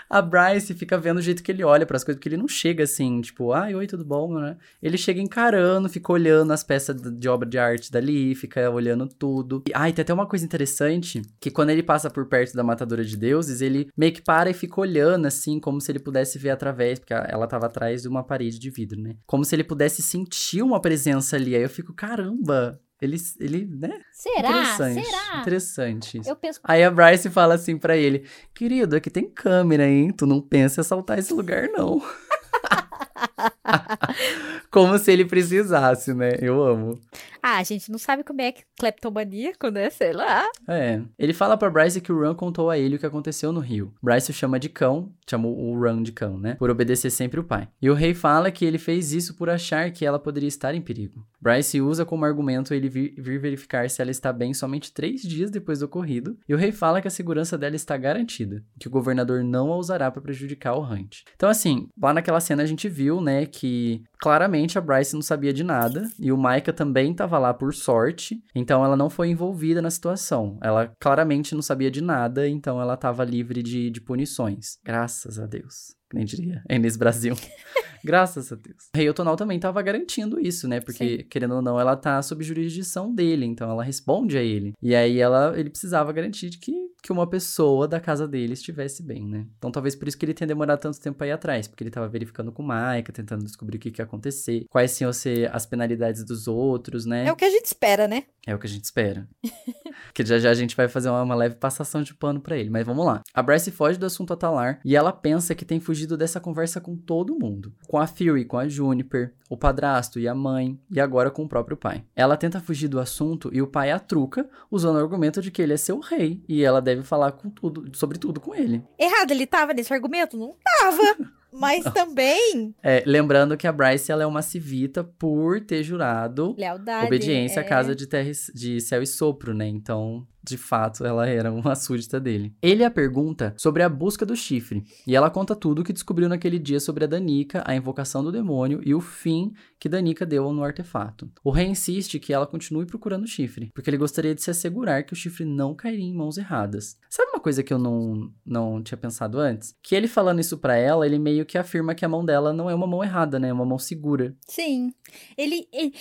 a Bryce fica vendo o jeito que ele olha pras coisas, porque ele não chega assim, tipo, ai, oi, tudo bom, né? Ele chega encarando, fica olhando as peças de obra de arte dali, fica olhando tudo. E, ai, tem até uma coisa interessante, que quando ele passa por perto da matadora de deuses, ele meio que para e fica olhando, assim, como se ele pudesse ver através, porque ela tava atrás de uma parede de vidro, né? Como se ele pudesse sentir uma presença ali. Aí eu fico, caramba, ele, ele, né? Será? Interessante. Será? Interessante. Eu penso. Aí a Bryce fala assim pra ele: Querido, aqui tem câmera, hein? Tu não pensa em assaltar esse lugar, não. Como se ele precisasse, né? Eu amo. Ah, a gente não sabe como é que cleptomaníaco, né? Sei lá. É. Ele fala pra Bryce que o Ran contou a ele o que aconteceu no rio. Bryce o chama de cão, chamou o Ran de cão, né? Por obedecer sempre o pai. E o rei fala que ele fez isso por achar que ela poderia estar em perigo. Bryce usa como argumento ele vir, vir verificar se ela está bem somente três dias depois do ocorrido. E o rei fala que a segurança dela está garantida, que o governador não a usará para prejudicar o Hunt. Então, assim, lá naquela cena a gente viu, né, que claramente a Bryce não sabia de nada e o Micah também estava lá por sorte, então ela não foi envolvida na situação. Ela claramente não sabia de nada, então ela estava livre de, de punições. Graças a Deus. Nem diria. É nesse Brasil. Graças a Deus. Otonal também estava garantindo isso, né? Porque, querendo ou não, ela tá sob jurisdição dele, então ela responde a ele. E aí ela, ele precisava garantir de que, que uma pessoa da casa dele estivesse bem, né? Então talvez por isso que ele tenha demorado tanto tempo aí atrás, porque ele tava verificando com o Maika, tentando descobrir o que, que ia acontecer, quais iam ser as penalidades dos outros, né? É o que a gente espera, né? É o que a gente espera. que já já a gente vai fazer uma, uma leve passação de pano pra ele. Mas vamos lá. A Bryce foge do assunto Atalar e ela pensa que tem fugido dessa conversa com todo mundo. Com a Fury, com a Juniper, o padrasto e a mãe, e agora com o próprio pai. Ela tenta fugir do assunto e o pai a truca, usando o argumento de que ele é seu rei e ela deve falar com tudo, sobre tudo com ele. Errado, ele tava nesse argumento? Não tava. Mas também. É, lembrando que a Bryce ela é uma civita por ter jurado Lealdade. obediência é... à casa de, terra, de céu e sopro, né? Então, de fato, ela era uma súdita dele. Ele a pergunta sobre a busca do chifre, e ela conta tudo o que descobriu naquele dia sobre a Danica, a invocação do demônio e o fim que Danica deu no artefato. O rei insiste que ela continue procurando o chifre, porque ele gostaria de se assegurar que o chifre não cairia em mãos erradas. Sabe uma coisa que eu não, não tinha pensado antes? Que ele falando isso pra ela, ele meio que afirma que a mão dela não é uma mão errada, né? É uma mão segura. Sim. Ele, ele-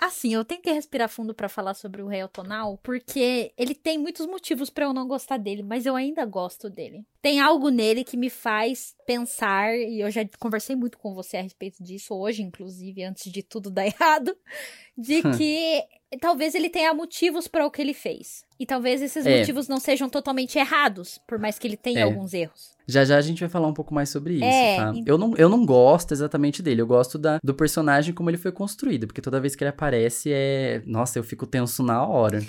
Assim, eu tentei respirar fundo pra falar sobre o Rei Tonal, porque ele tem muitos motivos pra eu não gostar dele, mas eu ainda gosto dele. Tem algo nele que me faz pensar, e eu já conversei muito com você a respeito disso hoje, inclusive, antes de tudo dar errado, de que talvez ele tenha motivos pra o que ele fez. E talvez esses É. motivos não sejam totalmente errados, por mais que ele tenha É. alguns erros. Já já a gente vai falar um pouco mais sobre isso, É, tá? ent- Eu não, eu não gosto exatamente dele, eu gosto da, do personagem como ele foi construído, porque toda vez que ele aparece é. Nossa, eu fico tenso na hora.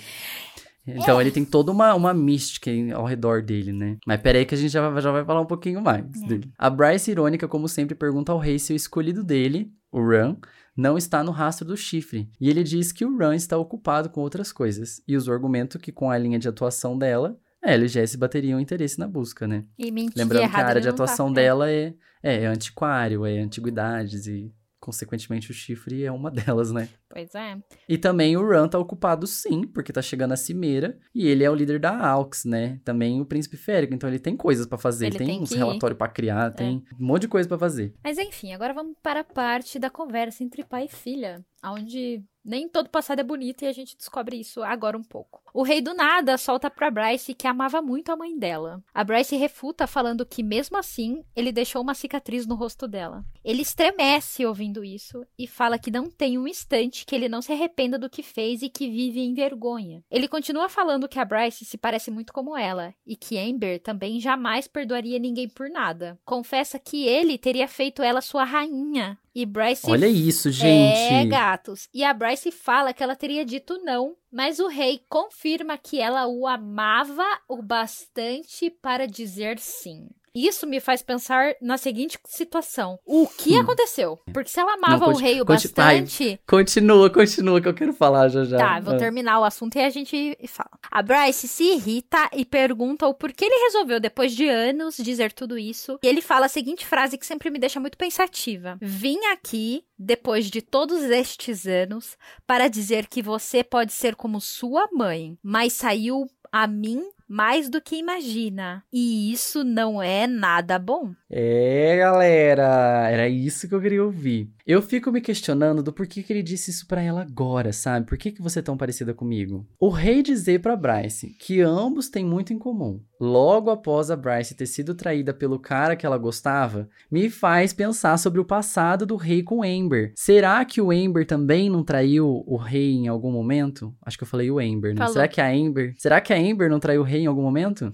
Então ele tem toda uma, uma mística ao redor dele, né? Mas peraí que a gente já, vai- já vai falar um pouquinho mais dele. A Bryce, irônica, como sempre, pergunta ao rei se o escolhido dele, o Ran, não está no rastro do chifre. E ele diz que o Ran está ocupado com outras coisas. E usa o argumento que com a linha de atuação dela, a LGS bateria um interesse na busca, né? E mentir Lembrando que a área de tá. atuação É. dela é, é, é antiquário, é antiguidades e, consequentemente, o chifre é uma delas, né? Pois é. E também o Ran tá ocupado sim, porque tá chegando a Cimeira, e ele é o líder da Aux, né? Também o Príncipe Férico, então ele tem coisas pra fazer, Ele tem, tem uns. É. relatórios pra criar, tem um monte de coisa pra fazer. Mas enfim, agora vamos para a parte da conversa entre pai e filha, onde nem todo passado é bonito e a gente descobre isso agora um pouco. O rei do nada solta pra Bryce que amava muito a mãe dela. A Bryce refuta falando que mesmo assim ele deixou uma cicatriz no rosto dela. Ele estremece ouvindo isso e fala que não tem um instante que ele não se arrependa do que fez e que vive em vergonha. Ele continua falando que a Bryce se parece muito como ela e que Amber também jamais perdoaria ninguém por nada. Confessa que ele teria feito ela sua rainha. E Bryce Olha isso, gente! é, gatos. E a Bryce fala que ela teria dito não, mas o rei confirma que ela o amava o bastante para dizer sim. Isso me faz pensar na seguinte situação: o que Hum. aconteceu? Porque se ela amava Não, o rei o conti- bastante. Continua, continua, que eu quero falar já já. Tá, vou Ah. terminar o assunto e a gente fala. A Bryce se irrita e pergunta o porquê ele resolveu, depois de anos, dizer tudo isso. E ele fala a seguinte frase que sempre me deixa muito pensativa: Vim aqui, depois de todos estes anos, para dizer que você pode ser como sua mãe, mas saiu a mim mais do que imagina. E isso não é nada bom. É, galera, era isso que eu queria ouvir. Eu fico me questionando do porquê que ele disse isso pra ela agora, sabe? Por que, que você é tão parecida comigo? O rei dizer pra Bryce que ambos têm muito em comum, logo após a Bryce ter sido traída pelo cara que ela gostava, me faz pensar sobre o passado do rei com Amber. Será que o Amber também não traiu o rei em algum momento? Acho que eu falei o Amber, né? Falou. Será que a Amber, será que a Amber não traiu o rei em algum momento?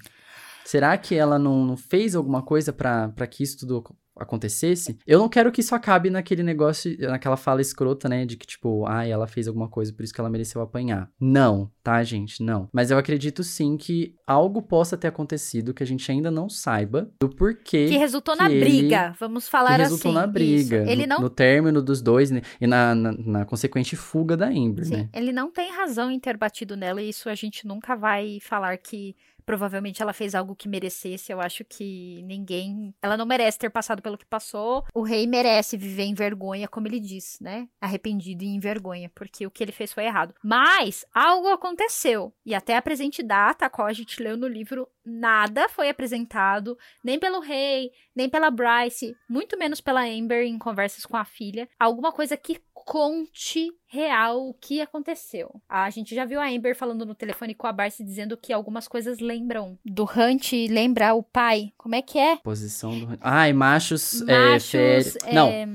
Será que ela não, não fez alguma coisa pra que isso tudo acontecesse? Eu não quero que isso acabe naquele negócio, naquela fala escrota, né? De que, tipo, ai, ela fez alguma coisa, por isso que ela mereceu apanhar. Não, tá, gente? Não. Mas eu acredito sim que algo possa ter acontecido que a gente ainda não saiba do porquê. Que resultou que na ele- briga, vamos falar que resultou assim. na briga. Isso. Ele no, não no término dos dois, né? E na, na, na consequente fuga da Amber, Sim, né? ele não tem razão em ter batido nela e isso a gente nunca vai falar que provavelmente ela fez algo que merecesse. Eu acho que ninguém. Ela não merece ter passado pelo que passou. O rei merece viver em vergonha, como ele diz, né? Arrependido e em vergonha, porque o que ele fez foi errado. Mas algo aconteceu. E até a presente data, qual a gente leu no livro, nada foi apresentado, nem pelo rei, nem pela Bryce, muito menos pela Amber em conversas com a filha. Alguma coisa que conte real o que aconteceu. A gente já viu a Amber falando no telefone com a Bryce dizendo que algumas coisas lembram do Hunt, lembra o pai. Como é que é? Posição do. Ai, machos. é, Machos fé- Não, é,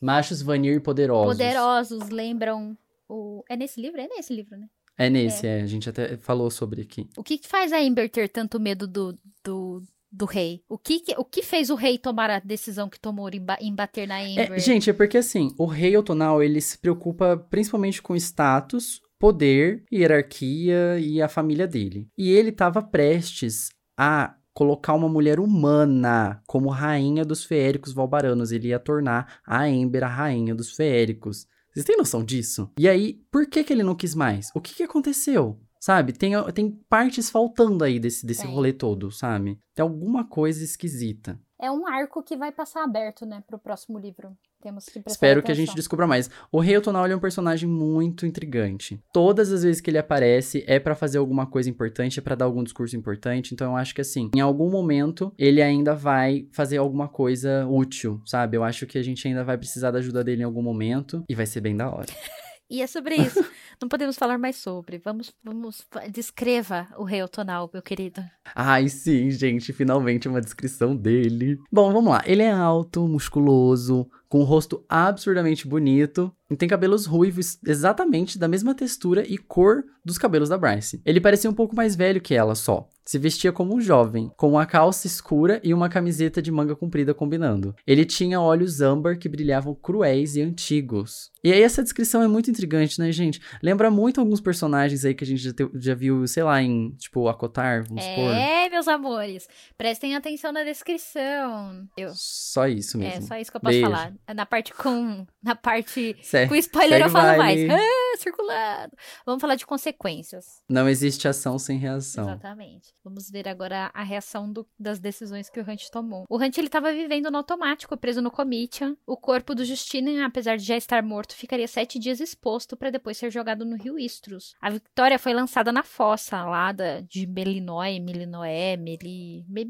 machos Vanir poderosos. poderosos lembram o. É nesse livro? É nesse livro, né? É nesse, é. A gente até falou sobre aqui. O que faz a Amber ter tanto medo do, do, do rei? O que, que- o que fez o rei tomar a decisão que tomou em, ba- em bater na Amber? É, gente, é porque assim, o rei Otonal, ele se preocupa principalmente com status, poder, hierarquia e a família dele. E ele estava prestes a colocar uma mulher humana como rainha dos feéricos valbaranos. Ele ia tornar a Ember a rainha dos feéricos. Vocês têm noção disso? E aí, por que, que ele não quis mais? O que, que aconteceu? Sabe? Tem, tem partes faltando aí desse, desse Tem. rolê todo, sabe? Tem alguma coisa esquisita. É um arco que vai passar aberto, né, pro próximo livro. Temos que prestar Espero que a gente atenção. descubra mais. O Rei Otonal é um personagem muito intrigante. Todas as vezes que ele aparece é pra fazer alguma coisa importante, é pra dar algum discurso importante. Então eu acho que assim, em algum momento ele ainda vai fazer alguma coisa útil, sabe? Eu acho que a gente ainda vai precisar da ajuda dele em algum momento e vai ser bem da hora. E é sobre isso. Não podemos falar mais sobre. Vamos, vamos, descreva o rei Otonal, meu querido. Ai, sim, gente, finalmente uma descrição dele. Bom, vamos lá. Ele é alto, musculoso, com um rosto absurdamente bonito e tem cabelos ruivos exatamente da mesma textura e cor dos cabelos da Bryce. Ele parecia um pouco mais velho que ela só. Se vestia como um jovem, com uma calça escura e uma camiseta de manga comprida combinando. Ele tinha olhos âmbar que brilhavam cruéis e antigos. E aí essa descrição é muito intrigante, né, gente? Lembra muito alguns personagens aí que a gente já, te- já viu, sei lá, em, tipo, Acotar, vamos supor. É, meus amores. Prestem atenção na descrição. Eu, Só isso é, mesmo. só isso que eu posso Beijo. falar. Na parte com. Na parte. Com spoiler eu falo mais. Ah, circulado. Vamos falar de consequências. Não existe ação sem reação. Exatamente. Vamos ver agora a reação do- das decisões que o Hunt tomou. O Hunt ele estava vivendo no automático, preso no Comitian. O corpo do Justinian, apesar de já estar morto, ficaria sete dias exposto para depois ser jogado no rio Istros. A Victoria foi lançada na fossa lá da, de Melinói, Melinoé, Meli... Me-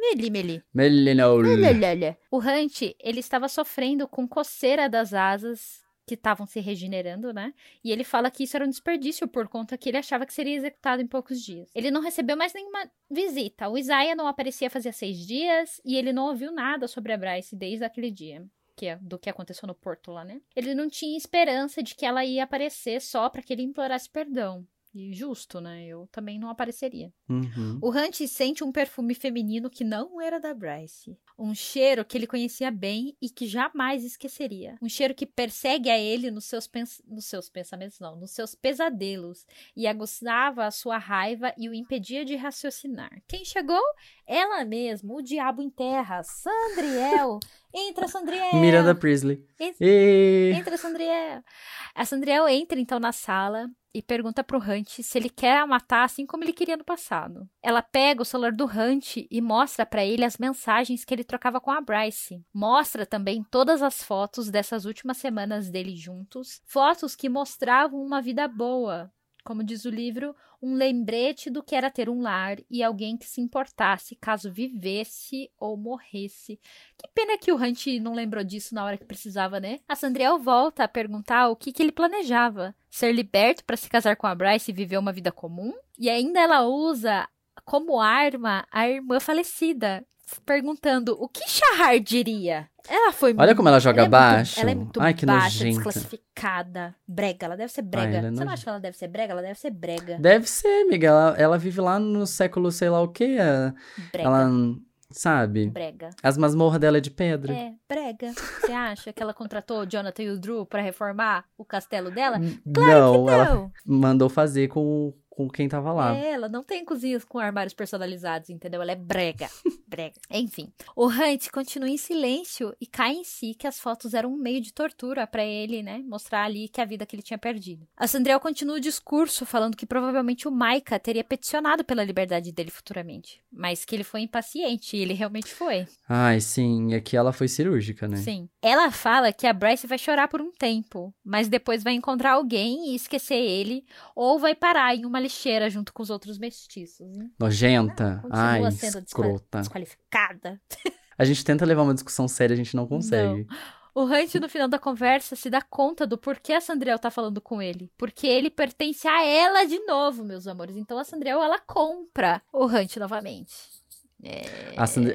me- Meli, Meli. Melinol. Lelelele. O Hunt, ele estava sofrendo com coceira das asas que estavam se regenerando, né? E ele fala que isso era um desperdício por conta que ele achava que seria executado em poucos dias. Ele não recebeu mais nenhuma visita. O Isaiah não aparecia fazia seis dias e ele não ouviu nada sobre a Bryce desde aquele dia. Que é do que aconteceu no porto lá, né? Ele não tinha esperança de que ela ia aparecer só para que ele implorasse perdão. E justo, né? Eu também não apareceria. Uhum. O Hunt sente um perfume feminino que não era da Bryce. Um cheiro que ele conhecia bem e que jamais esqueceria. Um cheiro que persegue a ele nos seus, pens nos seus pensamentos, não, nos seus pesadelos. E aguçava a sua raiva e o impedia de raciocinar. Quem chegou? Ela mesma, o diabo em terra, Sandriel. Entra, Sandriel. Miranda Priestley. Entra, E... entra, Sandriel. A Sandriel entra então na sala e pergunta pro Hunt se ele quer a matar assim como ele queria no passado. Ela pega o celular do Hunt e mostra para ele as mensagens que ele trocava com a Bryce. Mostra também todas as fotos dessas últimas semanas dele juntos, fotos que mostravam uma vida boa. Como diz o livro, um lembrete do que era ter um lar e alguém que se importasse caso vivesse ou morresse. Que pena que o Hunt não lembrou disso na hora que precisava, né? A Sandriel volta a perguntar o que, que ele planejava. Ser liberto para se casar com a Bryce e viver uma vida comum? E ainda ela usa como arma a irmã falecida, perguntando o que Shahar diria. Ela foi Olha como ela joga é muito- baixo. ela é muito Ai, que baixa, nojenta. desclassificada. Brega, ela deve ser brega. ela é Você não acha que ela deve ser brega? Ela deve ser brega. Deve ser, amiga. Ela, ela vive lá no século sei lá o quê. a- Brega. Ela, sabe? Brega. As masmorras dela é de pedra. É, brega. Você acha que ela contratou o Jonathan e o Drew pra reformar o castelo dela? não, ela Não. mandou fazer com, com quem tava lá. É, ela não tem cozinhas com armários personalizados, entendeu? Ela é brega. brega. Enfim. O Hunt continua em silêncio e cai em si que as fotos eram um meio de tortura pra ele, né? Mostrar ali que a vida que ele tinha perdido. A Sandriel continua o discurso falando que provavelmente o Maika teria peticionado pela liberdade dele futuramente. Mas que ele foi impaciente e ele realmente foi. Ai, sim. E aqui ela foi cirúrgica, né? Sim. Ela fala que a Bryce vai chorar por um tempo, mas depois vai encontrar alguém e esquecer ele, ou vai parar em uma lixeira junto com os outros mestiços. Né? Nojenta. Continua Ai, sendo escrota. desqualificada. A gente tenta levar uma discussão séria, a gente não consegue. O Hunt, no final da conversa, se dá conta do porquê a Sandriel tá falando com ele. Porque ele pertence a ela de novo, meus amores. Então a Sandriel, ela compra o Hunt novamente. É...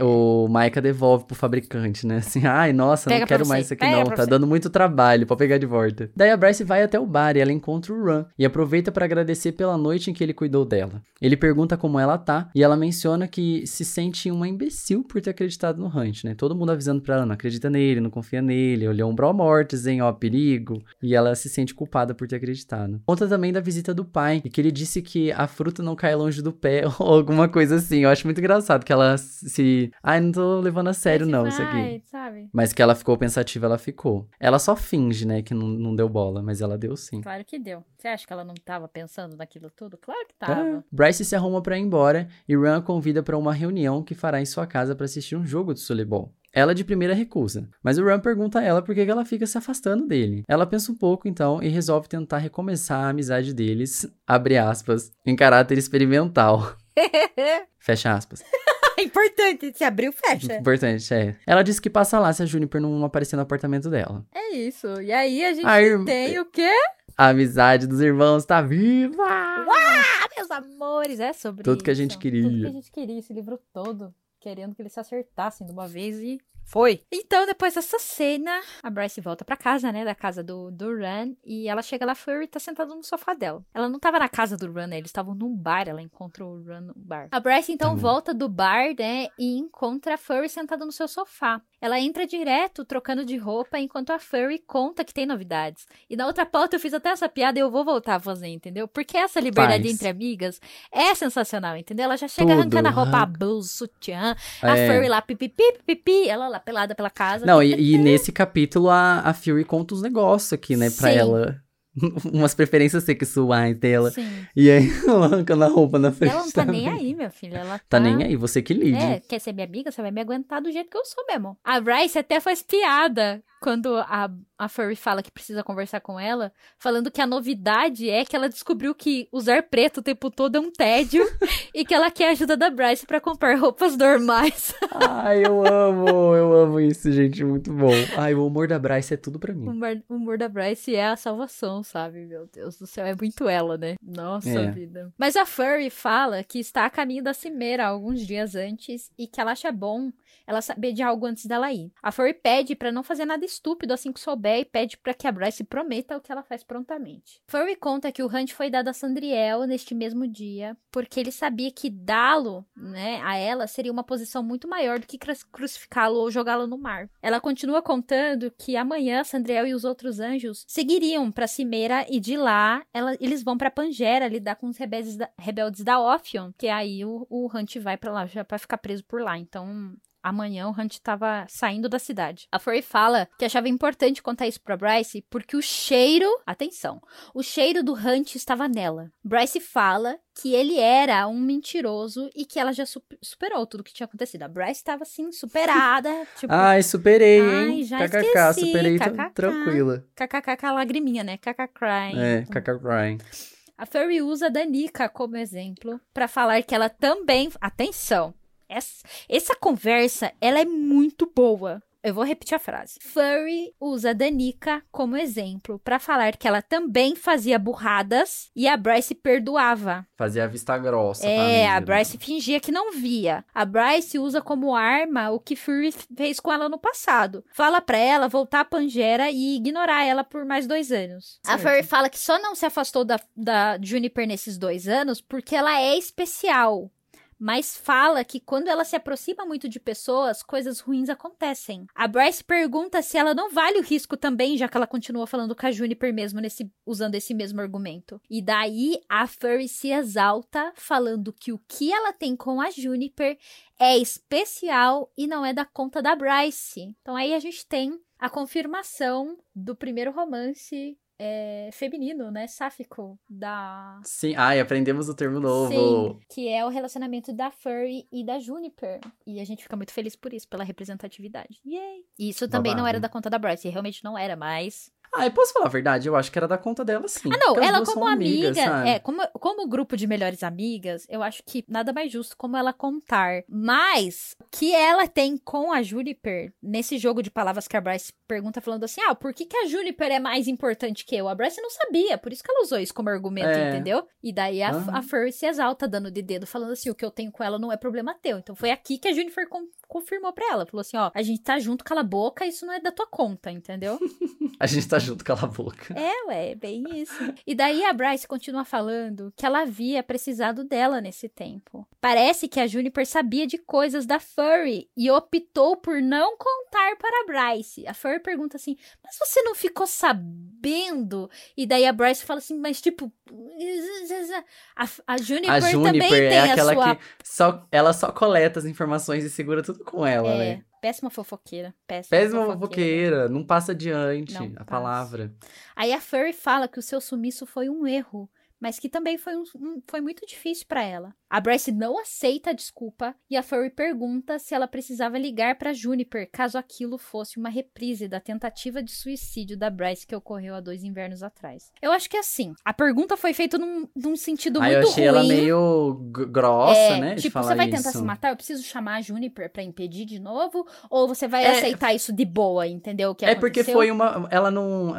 O Maika devolve pro fabricante, né? Assim, ai, nossa, Pega não quero mais isso aqui pega não, tá você." dando muito trabalho pra pegar de volta. Daí a Bryce vai até o bar e ela encontra o Ran e aproveita pra agradecer pela noite em que ele cuidou dela. Ele pergunta como ela tá e ela menciona que se sente uma imbecil por ter acreditado no Hunt, né? Todo mundo avisando pra ela, não acredita nele, não confia nele, olhou um bro mortis, hein, ó, perigo. E ela se sente culpada por ter acreditado. Conta também da visita do pai e que ele disse que a fruta não cai longe do pé ou alguma coisa assim. Eu acho muito engraçado que ela se... Ai, não tô levando a sério não isso aqui. Sabe? Mas que ela ficou pensativa, ela ficou. Ela só finge, né, que não, não deu bola, mas ela deu sim. Claro que deu. Você acha que ela não tava pensando naquilo tudo? Claro que É. tava. Bryce se arruma pra ir embora e Ran a convida pra uma reunião que fará em sua casa pra assistir um jogo de softball. Ela de primeira recusa, mas o Ran pergunta a ela por que que ela fica se afastando dele. Ela pensa um pouco então e resolve tentar recomeçar a amizade deles, abre aspas, em caráter experimental. Fecha aspas. É importante, se abriu, fecha. Importante, é. Ela disse que passa lá se a Juniper não aparecer no apartamento dela. É isso. E aí a gente A irmã- tem o quê? A amizade dos irmãos tá viva! Ah, meus amores, é sobre Tudo que a isso. gente queria. Tudo que a gente queria, esse livro todo. Querendo que eles se acertassem de uma vez e foi. Então, depois dessa cena, a Bryce volta pra casa, né? Da casa do, do Ran. E ela chega lá, Furry tá sentada no sofá dela. Ela não tava na casa do Ran, né? Eles estavam num bar. Ela encontra o Ran no bar. A Bryce, então, Tá bom. volta do bar, né? E encontra a Furry sentada no seu sofá. Ela entra direto, trocando de roupa, enquanto a Furry conta que tem novidades. E na outra pauta eu fiz até essa piada e eu vou voltar a fazer, entendeu? Porque essa liberdade Faz. entre amigas é sensacional, entendeu? Ela já chega Tudo, arrancando a roupa, a blusa, sutiã, a É. Furry lá, pipipi, pipipi, ela lá pelada pela casa. Não, e, e nesse capítulo a, a Fury conta uns negócios aqui, né, pra Sim. ela. Umas preferências sexuais dela. Sim. E aí, arrancando a roupa na frente. Ela não tá nem aí, minha filha. Ela tá, Tá nem aí, você que lide. É, quer ser minha amiga? Você vai me aguentar do jeito que eu sou mesmo. A Bryce até faz piada quando a, a Furry fala que precisa conversar com ela, falando que a novidade é que ela descobriu que usar preto o tempo todo é um tédio e que ela quer a ajuda da Bryce pra comprar roupas normais. Ai, eu amo, eu amo isso, gente, muito bom. Ai, o humor da Bryce é tudo pra O mim. humor, o humor da Bryce é a salvação, sabe? Meu Deus do céu, é muito ela, né? Nossa É. vida. Mas a Furry fala que está a caminho da Cimeira alguns dias antes e que ela acha bom ela saber de algo antes dela ir. A Furry pede pra não fazer nada estúpido assim que souber e pede para que a Bryce prometa o que ela faz prontamente. Furry conta que o Hunt foi dado a Sandriel neste mesmo dia, porque ele sabia que dá-lo, né, a ela seria uma posição muito maior do que crucificá-lo ou jogá-lo no mar. Ela continua contando que amanhã Sandriel e os outros anjos seguiriam para Cimeira e de lá ela, eles vão para Pangera lidar com os rebeldes da, rebeldes da Ophion, que aí o, o Hunt vai para lá já para ficar preso por lá. Então amanhã o Hunt estava saindo da cidade. A Furry fala que achava importante contar isso pra Bryce porque o cheiro, atenção, o cheiro do Hunt estava nela. Bryce fala que ele era um mentiroso e que ela já superou tudo que tinha acontecido. A Bryce estava assim, superada. Tipo, ai, superei, hein? Ai, já KKK, esqueci. superei KKK. tranquila. KKK, lagriminha, né? KKK crying. É, KKK crying. A Furry usa a Danica como exemplo para falar que ela também, atenção, essa, essa conversa, ela é muito boa. Eu vou repetir a frase. Furry usa Danica como exemplo para falar que ela também fazia burradas e a Bryce perdoava. Fazia a vista grossa. É, a Bryce fingia que não via. A Bryce usa como arma o que Fury fez com ela no passado. Fala pra ela voltar a Pangera e ignorar ela por mais dois anos. Certo. A Furry fala que só não se afastou da, da Juniper nesses dois anos porque ela é especial mas fala que quando ela se aproxima muito de pessoas, coisas ruins acontecem. A Bryce pergunta se ela não vale o risco também, já que ela continua falando com a Juniper mesmo nesse, usando esse mesmo argumento. E daí a Furry se exalta, falando que o que ela tem com a Juniper é especial e não é da conta da Bryce. Então aí a gente tem a confirmação do primeiro romance é, feminino, né? Sáfico da. Sim, ai, aprendemos o termo novo. Sim, que é o relacionamento da Furry e da Juniper. E a gente fica muito feliz por isso, pela representatividade. Yay! E isso também Babado. não era da conta da Bryce, realmente não era, mas ah, eu posso falar a verdade? Eu acho que era da conta dela, sim. Ah, não, ela como amiga, amigas, é, como, como grupo de melhores amigas, eu acho que nada mais justo como ela contar. Mas, o que ela tem com a Juniper, nesse jogo de palavras que a Bryce pergunta, falando assim, ah, por que, que a Juniper é mais importante que eu? A Bryce não sabia, por isso que ela usou isso como argumento, é. entendeu? E daí a, uhum. a Furry se exalta, dando de dedo, falando assim, o que eu tenho com ela não é problema teu. Então foi aqui que a Juniper confirmou pra ela. Falou assim: ó, a gente tá junto, cala a boca, isso não é da tua conta, entendeu? a gente tá junto, cala a boca. É, ué, bem isso. E daí a Bryce continua falando que ela havia precisado dela nesse tempo. Parece que a Juniper sabia de coisas da Furry e optou por não contar para a Bryce. A Furry pergunta assim: Mas você não ficou sabendo? E daí a Bryce fala assim: Mas tipo. A, a Juniper, a Juniper também é tem aquela a sua... que só, ela só coleta as informações e segura tudo com ela, é, né? Péssima fofoqueira. Péssima, péssima fofoqueira. fofoqueira. Não passa adiante não a passa. palavra. Aí a Furry fala que o seu sumiço foi um erro mas que também foi, um, um, foi muito difícil para ela. A Bryce não aceita a desculpa e a Furry pergunta se ela precisava ligar para Juniper caso aquilo fosse uma reprise da tentativa de suicídio da Bryce que ocorreu há dois invernos atrás. Eu acho que é assim. A pergunta foi feita num, num sentido muito eu achei ruim. ela meio grossa, é, né? Tipo, você vai tentar isso. se matar? Eu preciso chamar a Juniper para impedir de novo? Ou você vai é, aceitar isso de boa, entendeu? O que é aconteceu? porque foi uma. Ela não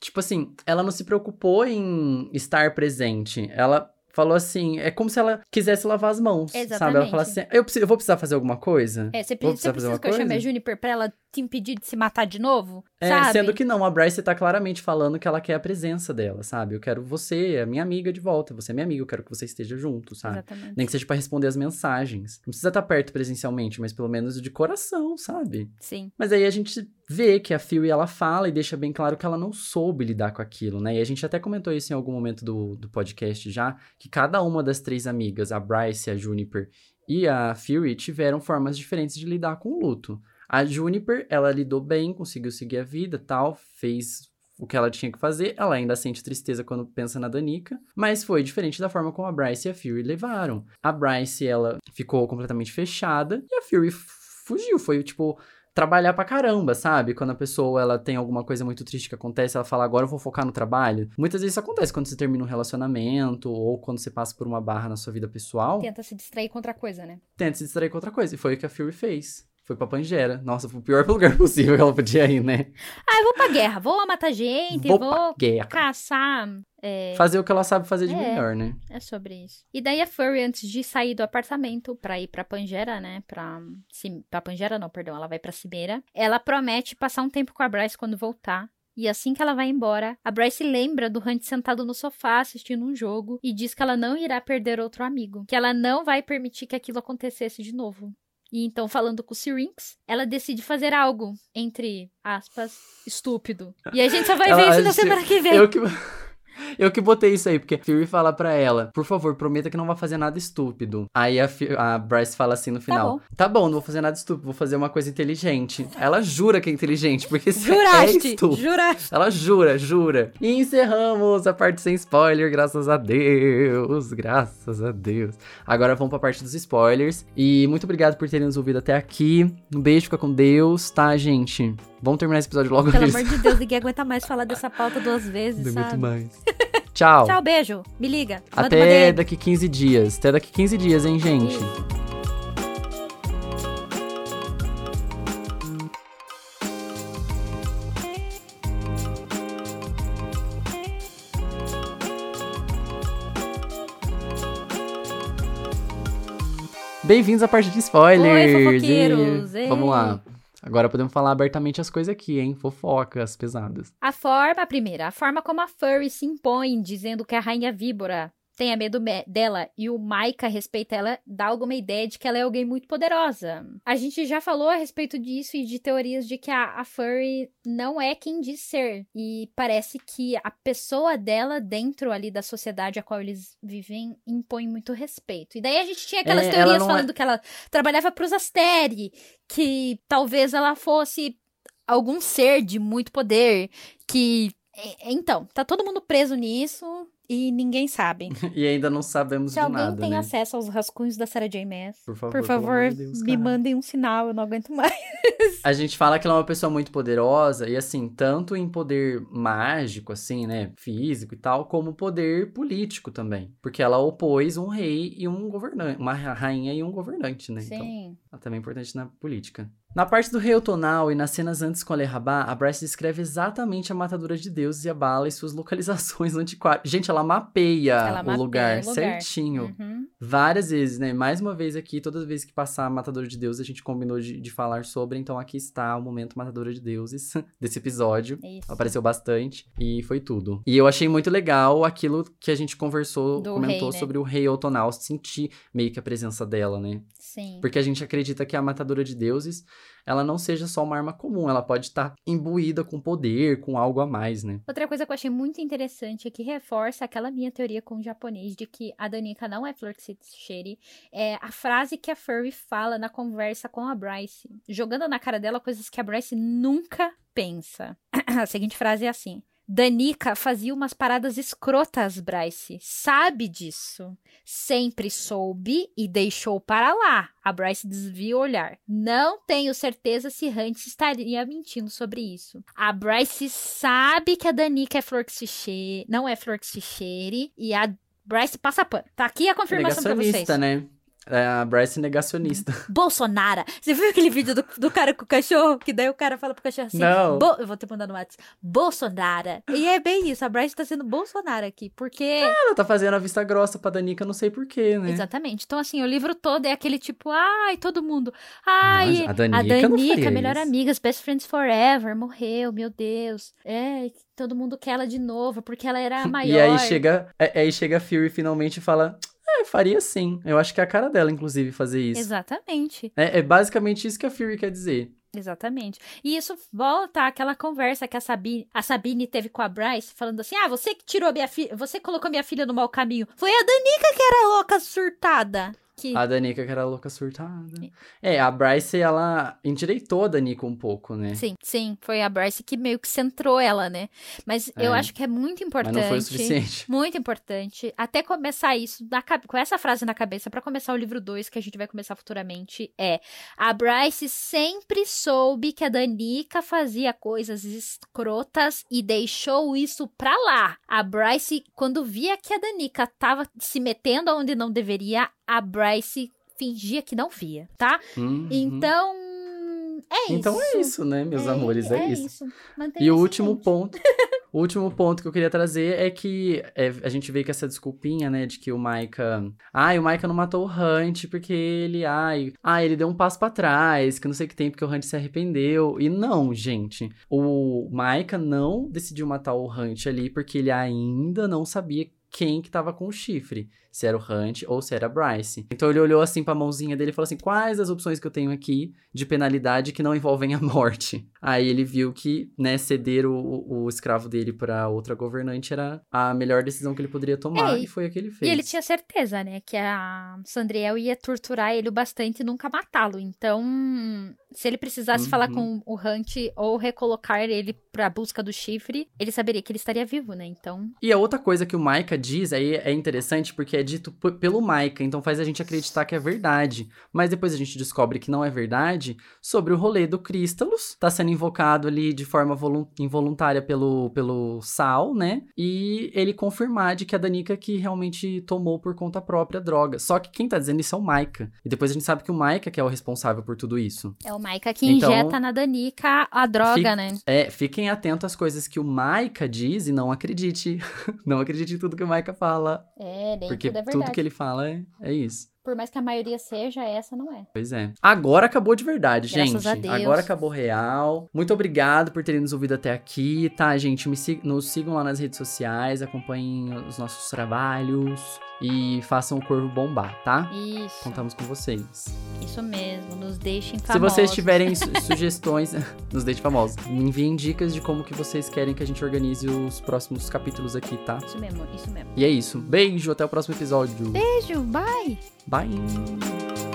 tipo assim, ela não se preocupou em estar presente. Ela falou assim, é como se ela quisesse lavar as mãos, Exatamente. sabe? Ela fala assim, eu, preciso, eu vou precisar fazer alguma coisa? É, você, você precisa que eu chame a Juniper pra ela te impedir de se matar de novo? É, sabe? sendo que não, a Bryce tá claramente falando que ela quer a presença dela, sabe? Eu quero você, a minha amiga de volta, você é minha amiga, eu quero que você esteja junto, sabe? Exatamente. Nem que seja para responder as mensagens. Não precisa estar perto presencialmente, mas pelo menos de coração, sabe? Sim. Mas aí a gente vê que a Fury ela fala e deixa bem claro que ela não soube lidar com aquilo, né? E a gente até comentou isso em algum momento do, do podcast já, que cada uma das três amigas, a Bryce, a Juniper e a Fury, tiveram formas diferentes de lidar com o luto. A Juniper, ela lidou bem, conseguiu seguir a vida, tal, fez o que ela tinha que fazer. Ela ainda sente tristeza quando pensa na Danica, mas foi diferente da forma como a Bryce e a Fury levaram. A Bryce, ela ficou completamente fechada e a Fury fugiu, foi tipo trabalhar pra caramba, sabe? Quando a pessoa ela tem alguma coisa muito triste que acontece, ela fala, agora eu vou focar no trabalho. Muitas vezes isso acontece quando você termina um relacionamento ou quando você passa por uma barra na sua vida pessoal. Tenta se distrair com outra coisa, né? Tenta se distrair com outra coisa. E foi o que a Fury fez Foi pra Pangera. Nossa, foi o pior lugar possível que ela podia ir, né? Ah, eu vou pra guerra, vou matar gente, Vou vou, guerra. caçar. É, Fazer o que ela sabe fazer de É. melhor, né? é sobre isso. E daí a Furry, antes de sair do apartamento pra ir pra Pangera, né? Pra, pra Pangera, não, perdão, ela vai pra Cimeira. Ela promete passar um tempo com a Bryce quando voltar. E assim que ela vai embora, a Bryce lembra do Hunt sentado no sofá assistindo um jogo e diz que ela não irá perder outro amigo, que ela não vai permitir que aquilo acontecesse de novo. E então, falando com o Syrinx, ela decide fazer algo, entre aspas, estúpido. E a gente só vai Ela- ver isso a na semana que vem. Eu que. Eu que botei isso aí, porque Fury fala pra ela, por favor, prometa que não vai fazer nada estúpido. Aí a, a Bryce fala assim no final: bom. Tá bom, não vou fazer nada estúpido, vou fazer uma coisa inteligente. Ela jura que é inteligente, porque se é estúpido. juraste. Ela jura, jura. E encerramos a parte sem spoiler, graças a Deus. Graças a Deus. Agora vamos pra parte dos spoilers. E muito obrigado por terem nos ouvido até aqui. Um beijo, fica com Deus, tá, gente? Vamos terminar esse episódio logo. Pelo amor de Deus, ninguém aguenta mais falar dessa pauta duas vezes, Tem sabe? muito mais. Tchau. Tchau, beijo. Me liga. Manda Até daqui 15 dias. Até daqui 15 dias, hein, gente? Bem-vindos à parte de spoilers. Oi, fofoqueiros. Ei. Vamos lá. Agora podemos falar abertamente as coisas aqui, hein? Fofocas pesadas. A forma, primeira, a forma como a Furry se impõe, dizendo que a rainha víbora tenha medo me- dela e o Maika respeita ela, dá alguma ideia de que ela é alguém muito poderosa. A gente já falou a respeito disso e de teorias de que a, a Furry não é quem diz ser. E parece que a pessoa dela dentro ali da sociedade a qual eles vivem impõe muito respeito. E daí a gente tinha aquelas É, teorias é- falando que ela trabalhava pros Asteri, que talvez ela fosse algum ser de muito poder que é, então tá todo mundo preso nisso e ninguém sabe E ainda não sabemos se de alguém nada, tem né? acesso aos rascunhos da Sarah J. Maas Por favor, por favor Deus, me mandem um sinal eu não aguento mais A gente fala que ela é uma pessoa muito poderosa, e assim, tanto em poder mágico, assim, né, físico e tal, como poder político também. Porque ela opôs um rei e um governante, uma rainha e um governante, né? Então, sim ela também é importante na política. Na parte do rei Otonal e nas cenas antes com a Rabá, a Bryce descreve exatamente a matadura de deuses e a bala e suas localizações no antiquário. Gente, ela mapeia, Ela o, mapeia lugar o lugar. certinho. Uhum. Várias vezes, né? Mais uma vez aqui, todas as vezes que passar a Matadora de Deuses, a gente combinou de, de falar sobre. Então aqui está o momento Matadora de Deuses desse episódio. Isso. Apareceu bastante e foi tudo. E eu achei muito legal aquilo que a gente conversou, Do comentou rei, né? sobre o rei Otonal, sentir meio que a presença dela, né? sim Porque a gente acredita que a matadora de deuses, ela não seja só uma arma comum, ela pode estar imbuída com poder, com algo a mais, né? Outra coisa que eu achei muito interessante é que reforça aquela minha teoria com o japonês de que a Danica não é flor que se. É a frase que a Furry fala na conversa com a Bryce, jogando na cara dela coisas que a Bryce nunca pensa. a seguinte frase é assim: Danica fazia umas paradas escrotas, Bryce. Sabe disso. Sempre soube e deixou para lá. A Bryce desvia o olhar. Não tenho certeza se Hunt estaria mentindo sobre isso. A Bryce sabe que a Danica é flor que se cheire, não é flor que se cheire, e a Bryce passa pano. Tá aqui a confirmação pra vocês. Né? É a Bryce negacionista. Bolsonaro. Você viu aquele vídeo do, do cara com o cachorro? Que daí o cara fala pro cachorro assim. Não. Eu vou te mandar no WhatsApp. Bolsonaro. E é bem isso. A Bryce tá sendo Bolsonaro aqui. Porque. Ela tá fazendo a vista grossa pra Danica, não sei porquê, né? Exatamente. Então, assim, o livro todo é aquele tipo, ai, todo mundo. Ai, Não, a Danica não faria melhor isso. amigas, best friends forever, morreu, meu Deus. É, todo mundo quer ela de novo, porque ela era a maior. E aí chega, é- aí chega a Fury finalmente e fala: É, faria sim. Eu acho que é a cara dela, inclusive, fazer isso. Exatamente. É, é basicamente isso que a Fury quer dizer. Exatamente. E isso volta àquela conversa que a Sabine, a Sabine teve com a Bryce, falando assim: ah, você que tirou minha filha, você colocou minha filha no mau caminho. Foi a Danica que era louca surtada. Que... A Danica que era louca surtada. É, a Bryce, ela endireitou a Danica um pouco, né? Sim, sim, foi a Bryce que meio que centrou ela, né? Mas eu É. acho que é muito Mas importante. não foi o suficiente. Muito importante. Até começar isso, na com essa frase na cabeça, pra começar o livro 2, que a gente vai começar futuramente, é: A Bryce sempre soube que a Danica fazia coisas escrotas e deixou isso pra lá. A Bryce, quando via que a Danica tava se metendo onde não deveria, a Bryce fingia que não via, tá? Uhum. Então, É Então isso. é isso, né, meus amores? É, isso. Mantenha E o isso último mente. ponto. O último ponto que eu queria trazer é que é, a gente veio com essa desculpinha, né, de que o Maika. Ai, o Maika não matou o Hunt porque ele. Ai, ai, ele deu um passo pra trás, que não sei o que tem, porque o Hunt se arrependeu. E não, gente. O Maika não decidiu matar o Hunt ali porque ele ainda não sabia quem que tava com o chifre. Se era o Hunt ou se era a Bryce. Então ele olhou assim pra mãozinha dele e falou assim: quais as opções que eu tenho aqui de penalidade que não envolvem a morte? Aí ele viu que, né, ceder o, o, o escravo dele pra outra governante era a melhor decisão que ele poderia tomar. É, e foi o que ele E fez. ele tinha certeza, né, que a Sandriel ia torturar ele o bastante e nunca matá-lo. Então, se ele precisasse falar Uhum. com o Hunt ou recolocar ele pra busca do chifre, ele saberia que ele estaria vivo, né? Então, E a outra coisa que o Maika diz aí é interessante porque é dito pelo Maika, então faz a gente acreditar que é verdade. Mas depois a gente descobre que não é verdade sobre o rolê do Crystalus. Tá sendo invocado ali de forma volun- involuntária pelo, pelo Sal, né? E ele confirmar de que a Danica que realmente tomou por conta própria a droga. Só que quem tá dizendo isso é o Maika. E depois a gente sabe que o Maika que é o responsável por tudo isso. é o Maika que Então, injeta na Danica a droga, né? É, fiquem atentos às coisas que o Maika diz e não acredite. não acredite em tudo que o Maika fala. É, nem Porque tudo é tudo que ele fala é, é isso. Por mais que a maioria seja, essa não é. Pois é. Agora acabou de verdade, Graças gente. Agora acabou real. Muito obrigado por terem nos ouvido até aqui, tá, gente? Me sig- nos sigam lá nas redes sociais, acompanhem os nossos trabalhos e façam o Corvo bombar, tá? Isso, Contamos com vocês. isso mesmo. Nos deixem Se famosos. vocês tiverem su- sugestões, nos deixem famosos. Me enviem dicas de como que vocês querem que a gente organize os próximos capítulos aqui, tá? Isso mesmo, isso mesmo. E é isso. Beijo, até o próximo episódio. Beijo, bye! Bye.